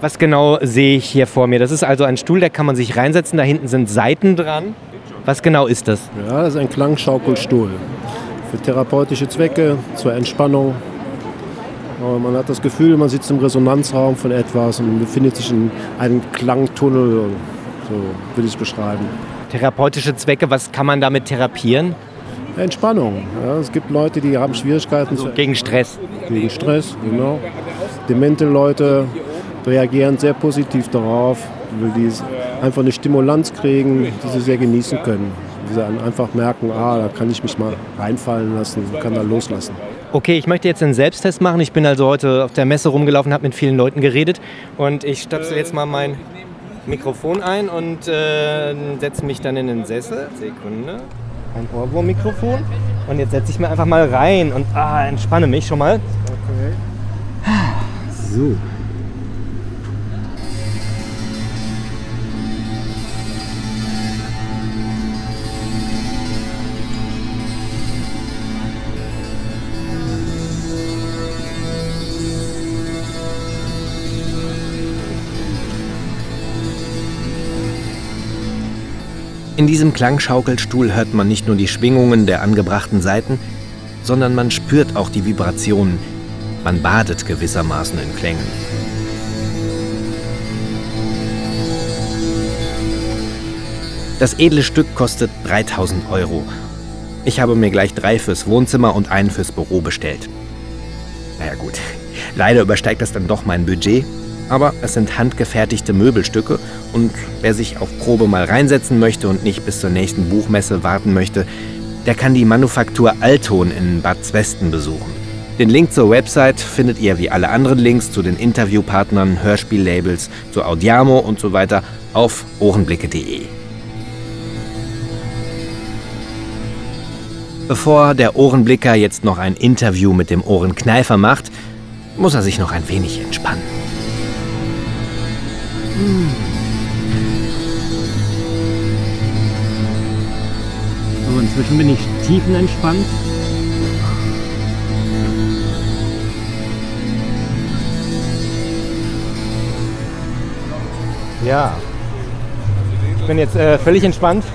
S1: Was genau sehe ich hier vor mir? Das ist also ein Stuhl, da kann man sich reinsetzen. Da hinten sind Seiten dran. Was genau ist das?
S15: Ja, das ist ein Klangschaukelstuhl. Für therapeutische Zwecke, zur Entspannung. Aber man hat das Gefühl, man sitzt im Resonanzraum von etwas und befindet sich in einem Klangtunnel. So würde ich es beschreiben.
S1: Therapeutische Zwecke, was kann man damit therapieren?
S15: Entspannung. Ja, es gibt Leute, die haben Schwierigkeiten zu
S1: gegen Stress.
S15: Gegen Stress, genau. Demente Leute reagieren sehr positiv darauf, weil die einfach eine Stimulanz kriegen, die sie sehr genießen können. Die sie dann einfach merken, ah, da kann ich mich mal reinfallen lassen, kann da loslassen.
S1: Okay, ich möchte jetzt einen Selbsttest machen. Ich bin also heute auf der Messe rumgelaufen, habe mit vielen Leuten geredet und ich stöpsel jetzt mal mein Mikrofon ein und äh, setze mich dann in den Sessel. Sekunde. Ein Ohrwurmmikrofon. Und jetzt setze ich mir einfach mal rein und ah, entspanne mich schon mal. So.
S11: In diesem Klangschaukelstuhl hört man nicht nur die Schwingungen der angebrachten Saiten, sondern man spürt auch die Vibrationen. Man badet gewissermaßen in Klängen. Das edle Stück kostet 3000 Euro. Ich habe mir gleich drei fürs Wohnzimmer und einen fürs Büro bestellt. Naja gut, leider übersteigt das dann doch mein Budget, aber es sind handgefertigte Möbelstücke und wer sich auf Probe mal reinsetzen möchte und nicht bis zur nächsten Buchmesse warten möchte, der kann die Manufaktur Alton in Bad Zwesten besuchen. Den Link zur Website findet ihr wie alle anderen Links zu den Interviewpartnern, Hörspiellabels, zu Audiamo und so weiter auf ohrenblicke.de. Bevor der Ohrenblicker jetzt noch ein Interview mit dem Ohrenkneifer macht, muss er sich noch ein wenig entspannen.
S16: So, inzwischen bin ich tiefenentspannt.
S1: Ja. Ich bin jetzt äh, völlig entspannt. (laughs)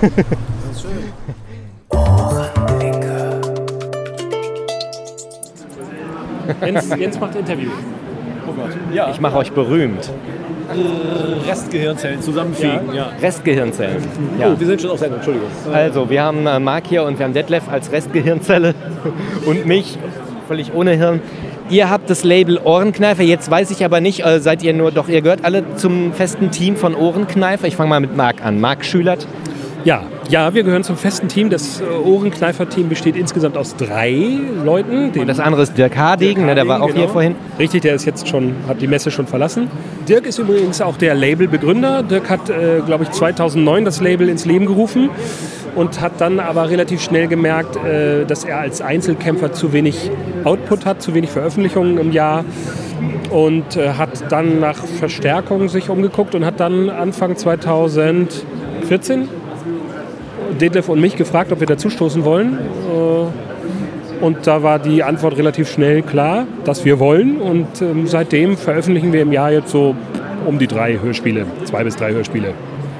S10: Jens, Jens macht Interview.
S14: Ja.
S1: Ich mache euch berühmt.
S14: Restgehirnzellen zusammenfügen. Ja.
S1: Restgehirnzellen. Ja.
S14: Oh, wir sind schon auf Sendung, Entschuldigung.
S1: Also, wir haben äh, Marc hier und wir haben Detlef als Restgehirnzelle (laughs) und mich, völlig ohne Hirn. Ihr habt das Label Ohrenkneifer. Jetzt weiß ich aber nicht, äh, seid ihr nur, doch ihr gehört alle zum festen Team von Ohrenkneifer. Ich fange mal mit Marc an. Marc Schülert.
S17: Ja, ja, wir gehören zum festen Team. Das äh, Ohrenkneifer-Team besteht insgesamt aus drei Leuten.
S1: Und das andere ist Dirk Hardegen, ne, der war auch
S17: genau.
S1: hier vorhin.
S17: Richtig, der ist jetzt schon, hat die Messe schon verlassen. Dirk ist übrigens auch der Labelbegründer. Dirk hat, äh, glaube ich, 2009 das Label ins Leben gerufen und hat dann aber relativ schnell gemerkt, äh, dass er als Einzelkämpfer zu wenig Output hat, zu wenig Veröffentlichungen im Jahr und äh, hat dann nach Verstärkung sich umgeguckt und hat dann Anfang 2014 Detlef und mich gefragt, ob wir dazustoßen wollen. Äh, Und da war die Antwort relativ schnell klar, dass wir wollen. Und ähm, seitdem veröffentlichen wir im Jahr jetzt so um die drei Hörspiele, zwei bis drei Hörspiele.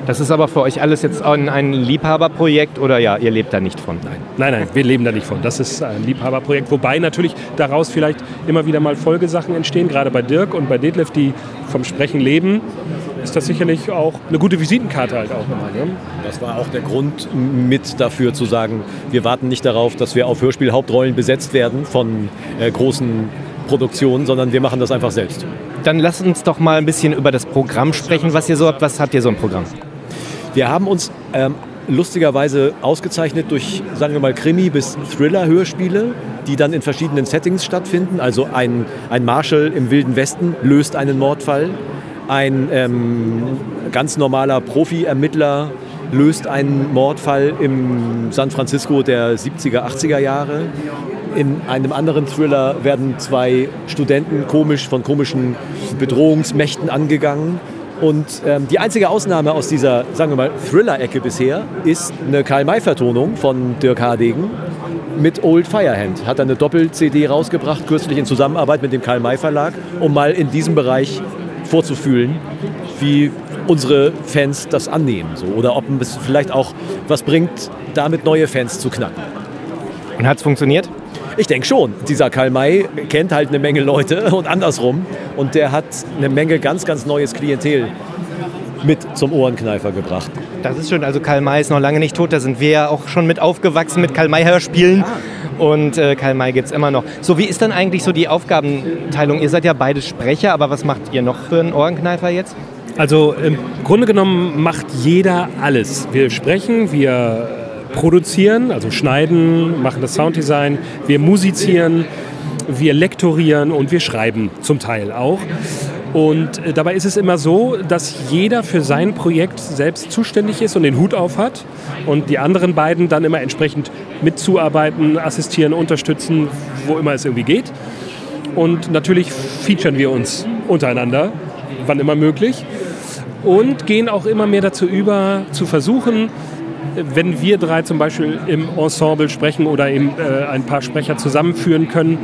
S1: Das ist aber für euch alles jetzt ein, ein Liebhaberprojekt oder ja, ihr lebt da nicht von? Nein.
S17: Nein, nein, wir leben da nicht von. Das ist ein Liebhaberprojekt, wobei natürlich daraus vielleicht immer wieder mal Folgesachen entstehen. Gerade bei Dirk und bei Detlef, die vom Sprechen leben, ist das sicherlich auch eine gute Visitenkarte halt auch immer. Ne?
S14: Das war auch der Grund mit dafür zu sagen, wir warten nicht darauf, dass wir auf Hörspielhauptrollen besetzt werden von äh, großen Produktionen, sondern wir machen das einfach selbst.
S1: Dann lasst uns doch mal ein bisschen über das Programm sprechen, was ihr so habt. Was habt ihr so im Programm?
S14: Wir haben uns ähm, lustigerweise ausgezeichnet durch, sagen wir mal, Krimi- bis Thriller-Hörspiele, die dann in verschiedenen Settings stattfinden. Also ein, ein Marshall im Wilden Westen löst einen Mordfall. Ein ähm, ganz normaler Profi-Ermittler löst einen Mordfall im San Francisco der 70er, 80er Jahre. In einem anderen Thriller werden zwei Studenten komisch von komischen Bedrohungsmächten angegangen. Und ähm, die einzige Ausnahme aus dieser, sagen wir mal, Thriller-Ecke bisher ist eine Karl-May-Vertonung von Dirk Hardegen mit Old Firehand. Hat eine Doppel-CD rausgebracht, kürzlich in Zusammenarbeit mit dem Karl-May-Verlag, um mal in diesem Bereich vorzufühlen, wie unsere Fans das annehmen. So. Oder ob es vielleicht auch was bringt, damit neue Fans zu knacken.
S1: Und hat es funktioniert?
S14: Ich denke schon. Dieser Karl May kennt halt eine Menge Leute (laughs) und andersrum. Und der hat eine Menge ganz, ganz neues Klientel mit zum Ohrenkneifer gebracht.
S1: Das ist schön. Also Karl May ist noch lange nicht tot. Da sind wir ja auch schon mit aufgewachsen mit Karl May-Hörspielen. Und äh, Karl May gibt es immer noch. So, wie ist dann eigentlich so die Aufgabenteilung? Ihr seid ja beide Sprecher, aber was macht ihr noch für einen Ohrenkneifer jetzt?
S17: Also im Grunde genommen macht jeder alles. Wir sprechen, wir produzieren, also schneiden, machen das Sounddesign, wir musizieren, wir lektorieren und wir schreiben zum Teil auch. Und äh, dabei ist es immer so, dass jeder für sein Projekt selbst zuständig ist und den Hut auf hat und die anderen beiden dann immer entsprechend mitzuarbeiten, assistieren, unterstützen, wo immer es irgendwie geht. Und natürlich featuren wir uns untereinander, wann immer möglich. Und gehen auch immer mehr dazu über, zu versuchen, wenn wir drei zum Beispiel im Ensemble sprechen oder eben äh, ein paar Sprecher zusammenführen können,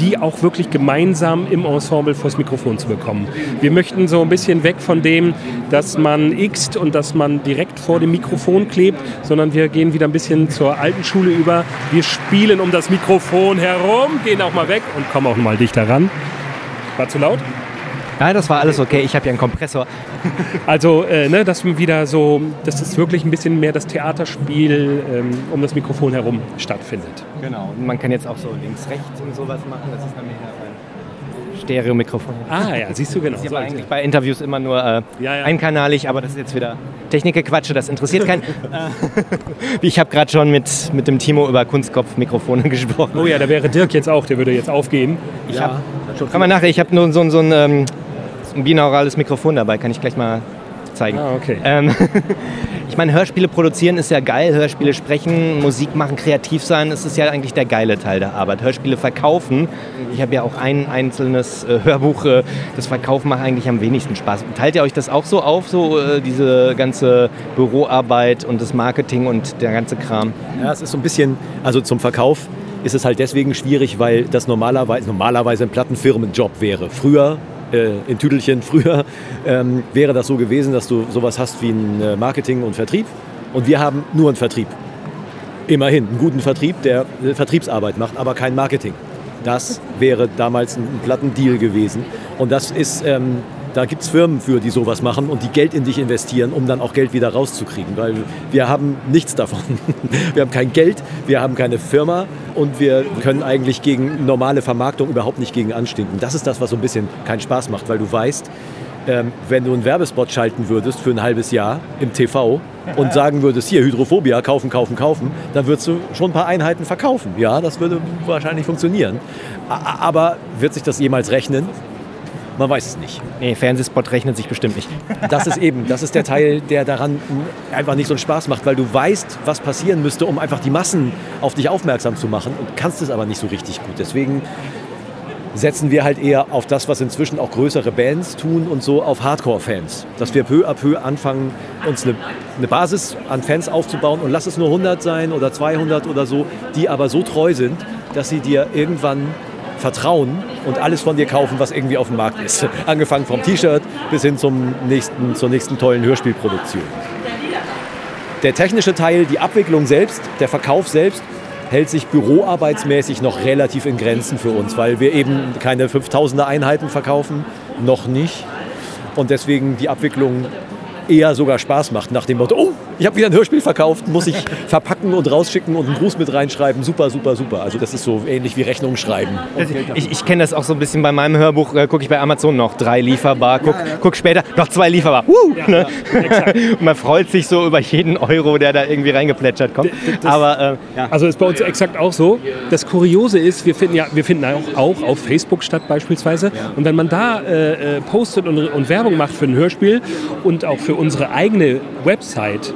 S17: die auch wirklich gemeinsam im Ensemble vors Mikrofon zu bekommen. Wir möchten so ein bisschen weg von dem, dass manxt und dass man direkt vor dem Mikrofon klebt, sondern wir gehen wieder ein bisschen zur alten Schule über. Wir spielen um das Mikrofon herum, gehen auch mal weg und kommen auch mal dichter ran. War zu laut?
S1: Nein, das war alles okay. Ich habe ja einen Kompressor.
S17: Also, äh, ne, dass man wieder so, dass es wirklich ein bisschen mehr das Theaterspiel ähm, um das Mikrofon herum stattfindet.
S1: Genau. Und man kann jetzt auch so links, rechts und sowas machen. Das ist dann mehr ein Stereomikrofon.
S17: Ah ja, siehst du genau.
S1: Das ist
S17: So
S1: eigentlich bei Interviews immer nur äh,
S17: Ja, ja.
S1: einkanalig, aber das ist jetzt wieder Technikgequatsche, das interessiert keinen. (laughs) Ich habe gerade schon mit, mit dem Timo über Kunstkopfmikrofone (laughs) gesprochen.
S17: Oh ja, da wäre Dirk jetzt auch, der würde jetzt aufgehen.
S1: Ich hab, kann man nachher, ich habe nur so, so ein, ähm, ein binaurales Mikrofon dabei, kann ich gleich mal zeigen.
S17: Ah, okay.
S1: Ähm, (laughs) ich meine, Hörspiele produzieren ist ja geil, Hörspiele sprechen, Musik machen, kreativ sein, das ist ja eigentlich der geile Teil der Arbeit. Hörspiele verkaufen, ich habe ja auch ein einzelnes äh, Hörbuch, äh, das Verkaufen macht eigentlich am wenigsten Spaß. Teilt ihr euch das auch so auf, so äh, diese ganze Büroarbeit und das Marketing und der ganze Kram?
S14: Ja, es ist so ein bisschen, also zum Verkauf ist es halt deswegen schwierig, weil das normalerweise, normalerweise ein Plattenfirmenjob wäre. Früher, äh, in Tüdelchen, früher ähm, wäre das so gewesen, dass du sowas hast wie ein äh, Marketing und Vertrieb. Und wir haben nur einen Vertrieb. Immerhin, einen guten Vertrieb, der äh, Vertriebsarbeit macht, aber kein Marketing. Das wäre damals ein Plattendeal gewesen. Und das ist, ähm, da gibt es Firmen für, die sowas machen und die Geld in dich investieren, um dann auch Geld wieder rauszukriegen. Weil wir haben nichts davon. (laughs) Wir haben kein Geld, wir haben keine Firma und wir können eigentlich gegen normale Vermarktung überhaupt nicht gegen anstinken. Das ist das, was so ein bisschen keinen Spaß macht, weil du weißt, ähm, wenn du einen Werbespot schalten würdest für ein halbes Jahr im TV und sagen würdest, hier Hydrophobia, kaufen, kaufen, kaufen, dann würdest du schon ein paar Einheiten verkaufen. Ja, das würde wahrscheinlich funktionieren. Aber wird sich das jemals rechnen? Man weiß es nicht.
S1: Nee, Fernsehspot rechnet sich bestimmt nicht.
S14: Das ist eben, das ist der Teil, der daran einfach nicht so einen Spaß macht, weil du weißt, was passieren müsste, um einfach die Massen auf dich aufmerksam zu machen und kannst es aber nicht so richtig gut. Deswegen setzen wir halt eher auf das, was inzwischen auch größere Bands tun und so auf Hardcore-Fans. Dass wir peu à peu anfangen, uns eine, eine Basis an Fans aufzubauen und lass es nur 100 sein oder 200 oder so, die aber so treu sind, dass sie dir irgendwann vertrauen und alles von dir kaufen, was irgendwie auf dem Markt ist. (laughs) Angefangen vom T-Shirt bis hin zum nächsten, zur nächsten tollen Hörspielproduktion. Der technische Teil, die Abwicklung selbst, der Verkauf selbst, hält sich büroarbeitsmäßig noch relativ in Grenzen für uns, weil wir eben keine 5000er Einheiten verkaufen, noch nicht. Und deswegen die Abwicklung eher sogar Spaß macht, nach dem Motto, oh, ich habe wieder ein Hörspiel verkauft, muss ich (laughs) verpacken und rausschicken und einen Gruß mit reinschreiben. Super, super, super. Also das ist so ähnlich wie Rechnungen schreiben.
S1: Ich, ich kenne das auch so ein bisschen bei meinem Hörbuch, äh, gucke ich bei Amazon noch drei lieferbar, guck, guck später noch zwei lieferbar. Woo, ne? Und (laughs) man freut sich so über jeden Euro, der da irgendwie reingeplätschert kommt. Aber äh, ja.
S17: Also ist bei uns exakt auch so. Das Kuriose ist, wir finden ja, wir finden auch, auch auf Facebook statt beispielsweise. Und wenn man da äh, äh, postet und, und Werbung macht für ein Hörspiel und auch für unsere eigene Website,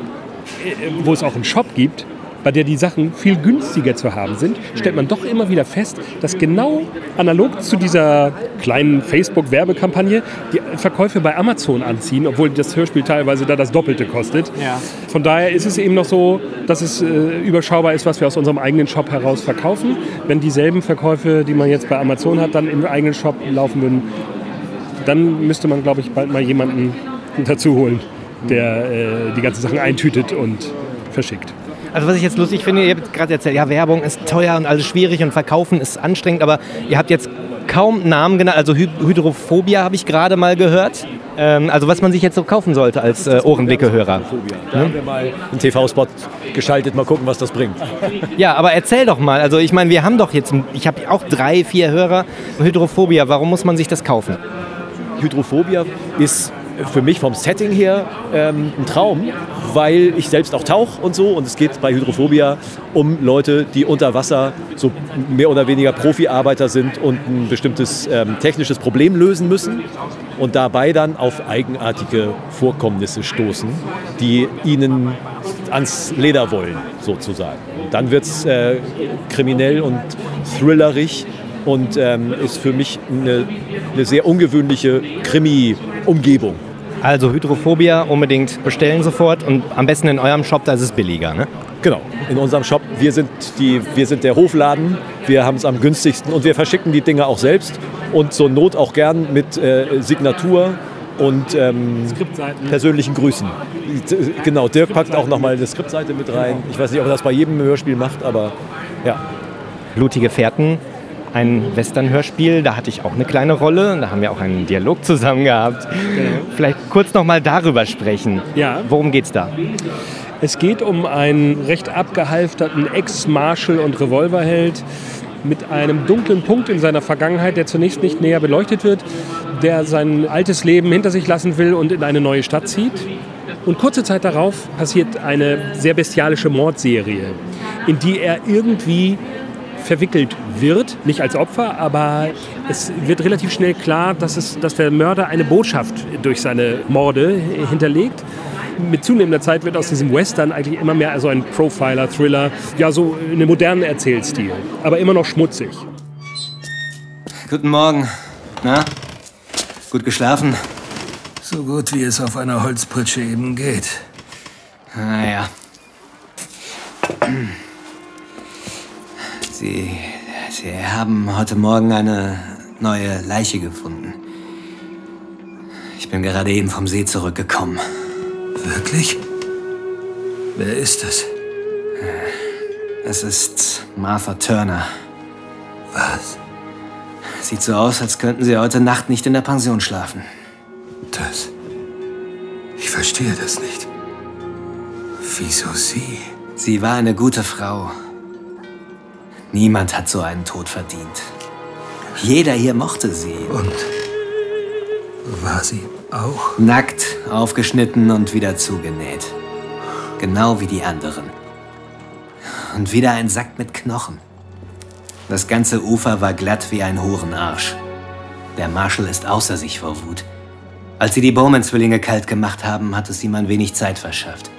S17: äh, wo es auch einen Shop gibt, bei der die Sachen viel günstiger zu haben sind, stellt man doch immer wieder fest, dass genau analog zu dieser kleinen Facebook-Werbekampagne die Verkäufe bei Amazon anziehen, obwohl das Hörspiel teilweise da das Doppelte kostet.
S1: Ja.
S17: Von daher ist es eben noch so, dass es äh, überschaubar ist, was wir aus unserem eigenen Shop heraus verkaufen. Wenn dieselben Verkäufe, die man jetzt bei Amazon hat, dann im eigenen Shop laufen würden, dann müsste man, glaube ich, bald mal jemanden dazu holen, der äh, die ganzen Sachen eintütet und verschickt.
S1: Also was ich jetzt lustig finde, ihr habt gerade erzählt, ja, Werbung ist teuer und alles schwierig und Verkaufen ist anstrengend, aber ihr habt jetzt kaum Namen genannt. Also Hy Hydrophobia habe ich gerade mal gehört. Ähm, also was man sich jetzt so kaufen sollte als äh, Ohrenblicke-Hörer.
S14: Da haben wir mal einen TV-Spot geschaltet, mal gucken, was das bringt.
S1: Ja, aber erzähl doch mal. Also ich meine, wir haben doch jetzt, ich habe auch drei, vier Hörer. Hydrophobia, warum muss man sich das kaufen?
S14: Hydrophobia ist für mich vom Setting her ähm, ein Traum, weil ich selbst auch tauche und so. Und es geht bei Hydrophobia um Leute, die unter Wasser so mehr oder weniger Profiarbeiter sind und ein bestimmtes ähm, technisches Problem lösen müssen und dabei dann auf eigenartige Vorkommnisse stoßen, die ihnen ans Leder wollen, sozusagen. Dann wird es äh, kriminell und thrillerig und ähm, ist für mich eine, eine sehr ungewöhnliche Krimi-Umgebung.
S1: Also Hydrophobia unbedingt bestellen sofort und am besten in eurem Shop, da ist es billiger, ne?
S14: Genau, in unserem Shop. Wir sind, die, wir sind der Hofladen, wir haben es am günstigsten und wir verschicken die Dinge auch selbst und zur Not auch gern mit äh, Signatur und ähm, persönlichen Grüßen. Genau, Dirk packt auch nochmal eine Skriptseite mit rein. Ich weiß nicht, ob er das bei jedem Hörspiel macht, aber ja.
S1: Blutige Fährten, ein Western-Hörspiel, da hatte ich auch eine kleine Rolle, da haben wir auch einen Dialog zusammen gehabt. Vielleicht kurz noch mal darüber sprechen.
S17: Ja.
S1: Worum geht's da?
S17: Es geht um einen recht abgehalfterten Ex-Marshal und Revolverheld mit einem dunklen Punkt in seiner Vergangenheit, der zunächst nicht näher beleuchtet wird, der sein altes Leben hinter sich lassen will und in eine neue Stadt zieht. Und kurze Zeit darauf passiert eine sehr bestialische Mordserie, in die er irgendwie verwickelt wird, nicht als Opfer, aber es wird relativ schnell klar, dass, es, dass der Mörder eine Botschaft durch seine Morde hinterlegt. Mit zunehmender Zeit wird aus diesem Western eigentlich immer mehr so ein Profiler, Thriller, ja so eine moderne Erzählstil, aber immer noch schmutzig.
S11: Guten Morgen. Na? Gut geschlafen?
S12: So gut wie es auf einer Holzpritsche eben geht.
S11: Naja. Sie, Sie haben heute Morgen eine neue Leiche gefunden. Ich bin gerade eben vom See zurückgekommen.
S12: Wirklich? Wer ist es?
S11: Es ist Martha Turner.
S12: Was?
S11: Sieht so aus, als könnten Sie heute Nacht nicht in der Pension schlafen.
S12: Das. Ich verstehe das nicht. Wieso Sie?
S11: Sie war eine gute Frau. Niemand hat so einen Tod verdient. Jeder hier mochte sie.
S12: Und war sie auch?
S11: Nackt, aufgeschnitten und wieder zugenäht. Genau wie die anderen. Und wieder ein Sack mit Knochen. Das ganze Ufer war glatt wie ein Hurenarsch. Der Marshall ist außer sich vor Wut. Als sie die Bowman-Zwillinge kalt gemacht haben, hat es ihm ein wenig Zeit verschafft.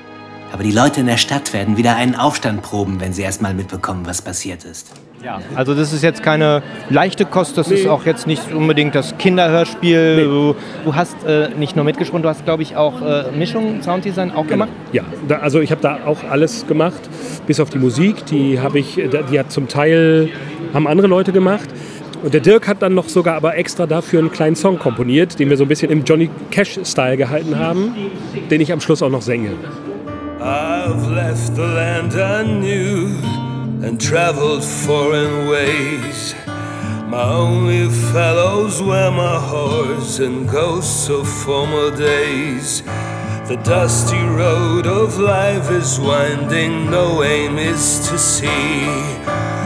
S11: Aber die Leute in der Stadt werden wieder einen Aufstand proben, wenn sie erst mal mitbekommen, was passiert ist.
S1: Ja, also das ist jetzt keine leichte Kost, das ist auch jetzt nicht unbedingt das Kinderhörspiel. Du, du hast äh, nicht nur mitgesprochen, du hast, glaube ich, auch äh, Mischung, Sounddesign auch gemacht.
S17: Ja, da, also ich habe da auch alles gemacht, bis auf die Musik. Die habe ich, die hat zum Teil haben andere Leute gemacht. Und der Dirk hat dann noch sogar aber extra dafür einen kleinen Song komponiert, den wir so ein bisschen im Johnny Cash-Style gehalten haben, den ich am Schluss auch noch singe.
S18: I've left the land I knew and traveled foreign ways. My only fellows were my horse and ghosts of former days. The dusty road of life is winding, no aim is to see.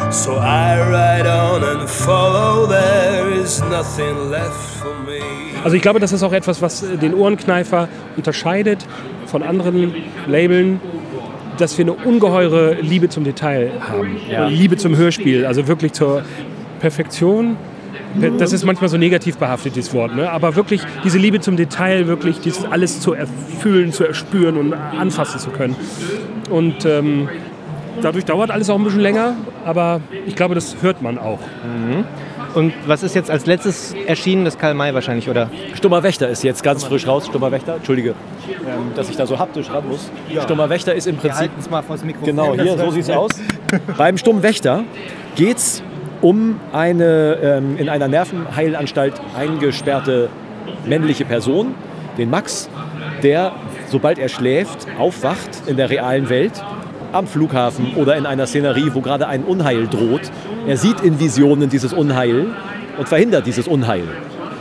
S18: So I ride on and follow, there is nothing left for me.
S17: Also ich glaube, das ist auch etwas, was den Ohrenkneifer unterscheidet von anderen Labeln, dass wir eine ungeheure Liebe zum Detail haben.
S1: Ja.
S17: Liebe zum Hörspiel, also wirklich zur Perfektion. Das ist manchmal so negativ behaftet, dieses Wort. Ne? Aber wirklich diese Liebe zum Detail, wirklich dieses alles zu erfüllen, zu erspüren und anfassen zu können. Und ähm, dadurch dauert alles auch ein bisschen länger, aber ich glaube, das hört man auch.
S1: Mhm. Und was ist jetzt als letztes erschienen? Das Karl May wahrscheinlich, oder?
S14: Stummer Wächter ist jetzt ganz frisch raus. Stummer Wächter, Entschuldige, ähm, dass ich da so haptisch ran muss.
S1: Ja.
S14: Stummer Wächter ist im
S1: Wir
S14: Prinzip.
S1: halten's mal vors Mikrofon.
S14: Genau, hier, so sieht's aus. Beim Stummen Wächter geht es um eine ähm, in einer Nervenheilanstalt eingesperrte männliche Person, den Max, der, sobald er schläft, aufwacht in der realen Welt, am Flughafen oder in einer Szenerie, wo gerade ein Unheil droht. Er sieht in Visionen dieses Unheil und verhindert dieses Unheil.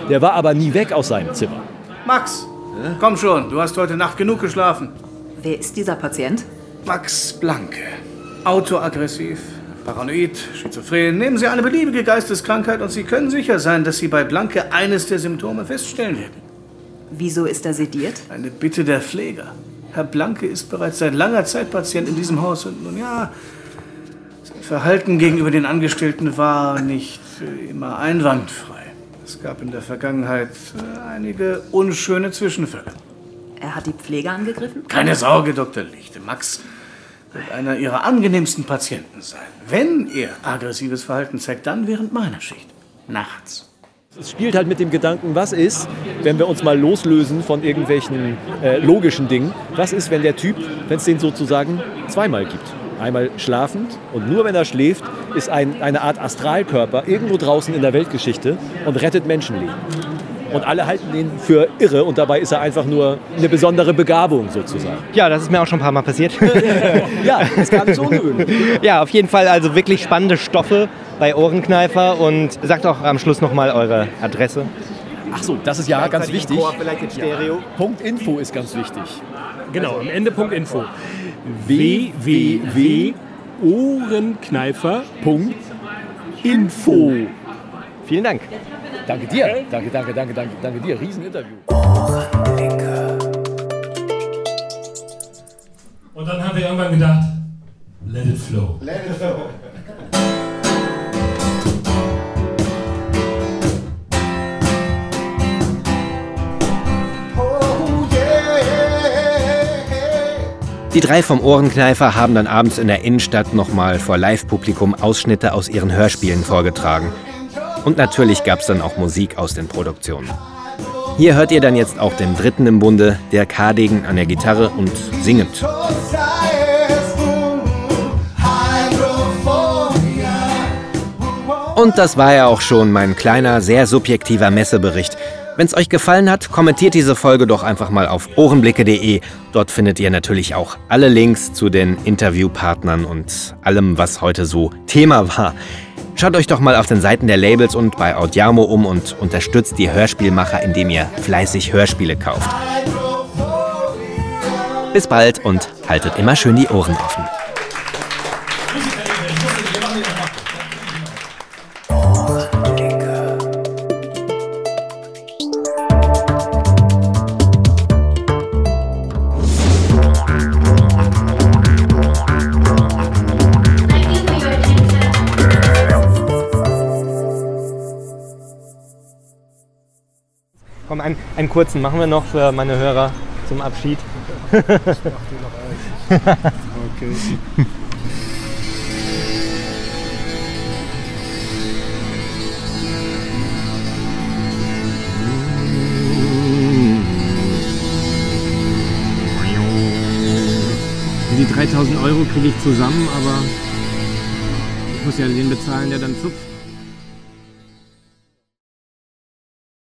S14: Der war aber nie weg aus seinem Zimmer.
S19: Max, komm schon, du hast heute Nacht genug geschlafen.
S20: Wer ist dieser Patient?
S19: Max Blanke. Autoaggressiv, paranoid, schizophren. Nehmen Sie eine beliebige Geisteskrankheit und Sie können sicher sein, dass Sie bei Blanke eines der Symptome feststellen werden.
S20: Wieso ist er sediert?
S19: Eine Bitte der Pfleger. Herr Blanke ist bereits seit langer Zeit Patient in diesem Haus und nun ja, sein Verhalten gegenüber den Angestellten war nicht immer einwandfrei. Es gab in der Vergangenheit äh, einige unschöne Zwischenfälle.
S20: Er hat die Pflege angegriffen?
S19: Keine Sorge, Dr. Lichte. Max wird einer Ihrer angenehmsten Patienten sein. Wenn er aggressives Verhalten zeigt, dann während meiner Schicht. Nachts.
S14: Es spielt halt mit dem Gedanken, was ist, wenn wir uns mal loslösen von irgendwelchen äh, logischen Dingen, was ist, wenn der Typ, wenn es den sozusagen zweimal gibt. Einmal schlafend und nur wenn er schläft, ist ein, eine Art Astralkörper irgendwo draußen in der Weltgeschichte und rettet Menschenleben. Und alle halten ihn für irre und dabei ist er einfach nur eine besondere Begabung sozusagen.
S1: Ja, das ist mir auch schon ein paar Mal passiert. (laughs)
S14: ja, das ist gar nicht so (laughs) ungewöhnlich.
S1: Ja, auf jeden Fall also wirklich spannende Stoffe bei Ohrenkneifer und sagt auch am Schluss nochmal eure Adresse.
S14: Ach so, das ist ja ganz wichtig.
S1: Chor, vielleicht in Stereo.
S14: Ja. Punkt Info ist ganz wichtig.
S17: Genau, am Ende Punkt Info. www.ohrenkneifer.info
S1: Vielen Dank.
S14: Danke dir. Danke, danke, danke, danke, danke dir. Rieseninterview.
S21: Und dann haben wir irgendwann gedacht, let it flow.
S19: Let it flow.
S11: Die drei vom Ohrenkneifer haben dann abends in der Innenstadt nochmal vor Live-Publikum Ausschnitte aus ihren Hörspielen vorgetragen. Und natürlich gab es dann auch Musik aus den Produktionen. Hier hört ihr dann jetzt auch den dritten im Bunde, der Kardegen an der Gitarre und singet. Und das war ja auch schon mein kleiner, sehr subjektiver Messebericht. Wenn es euch gefallen hat, kommentiert diese Folge doch einfach mal auf ohrenblicke.de. Dort findet ihr natürlich auch alle Links zu den Interviewpartnern und allem, was heute so Thema war. Schaut euch doch mal auf den Seiten der Labels und bei Audiamo um und unterstützt die Hörspielmacher, indem ihr fleißig Hörspiele kauft. Bis bald und haltet immer schön die Ohren offen.
S1: Einen, kurzen machen wir noch für meine Hörer zum Abschied.
S15: Okay.
S22: Die 3000 Euro kriege ich zusammen, aber ich muss ja den bezahlen, der dann zupft.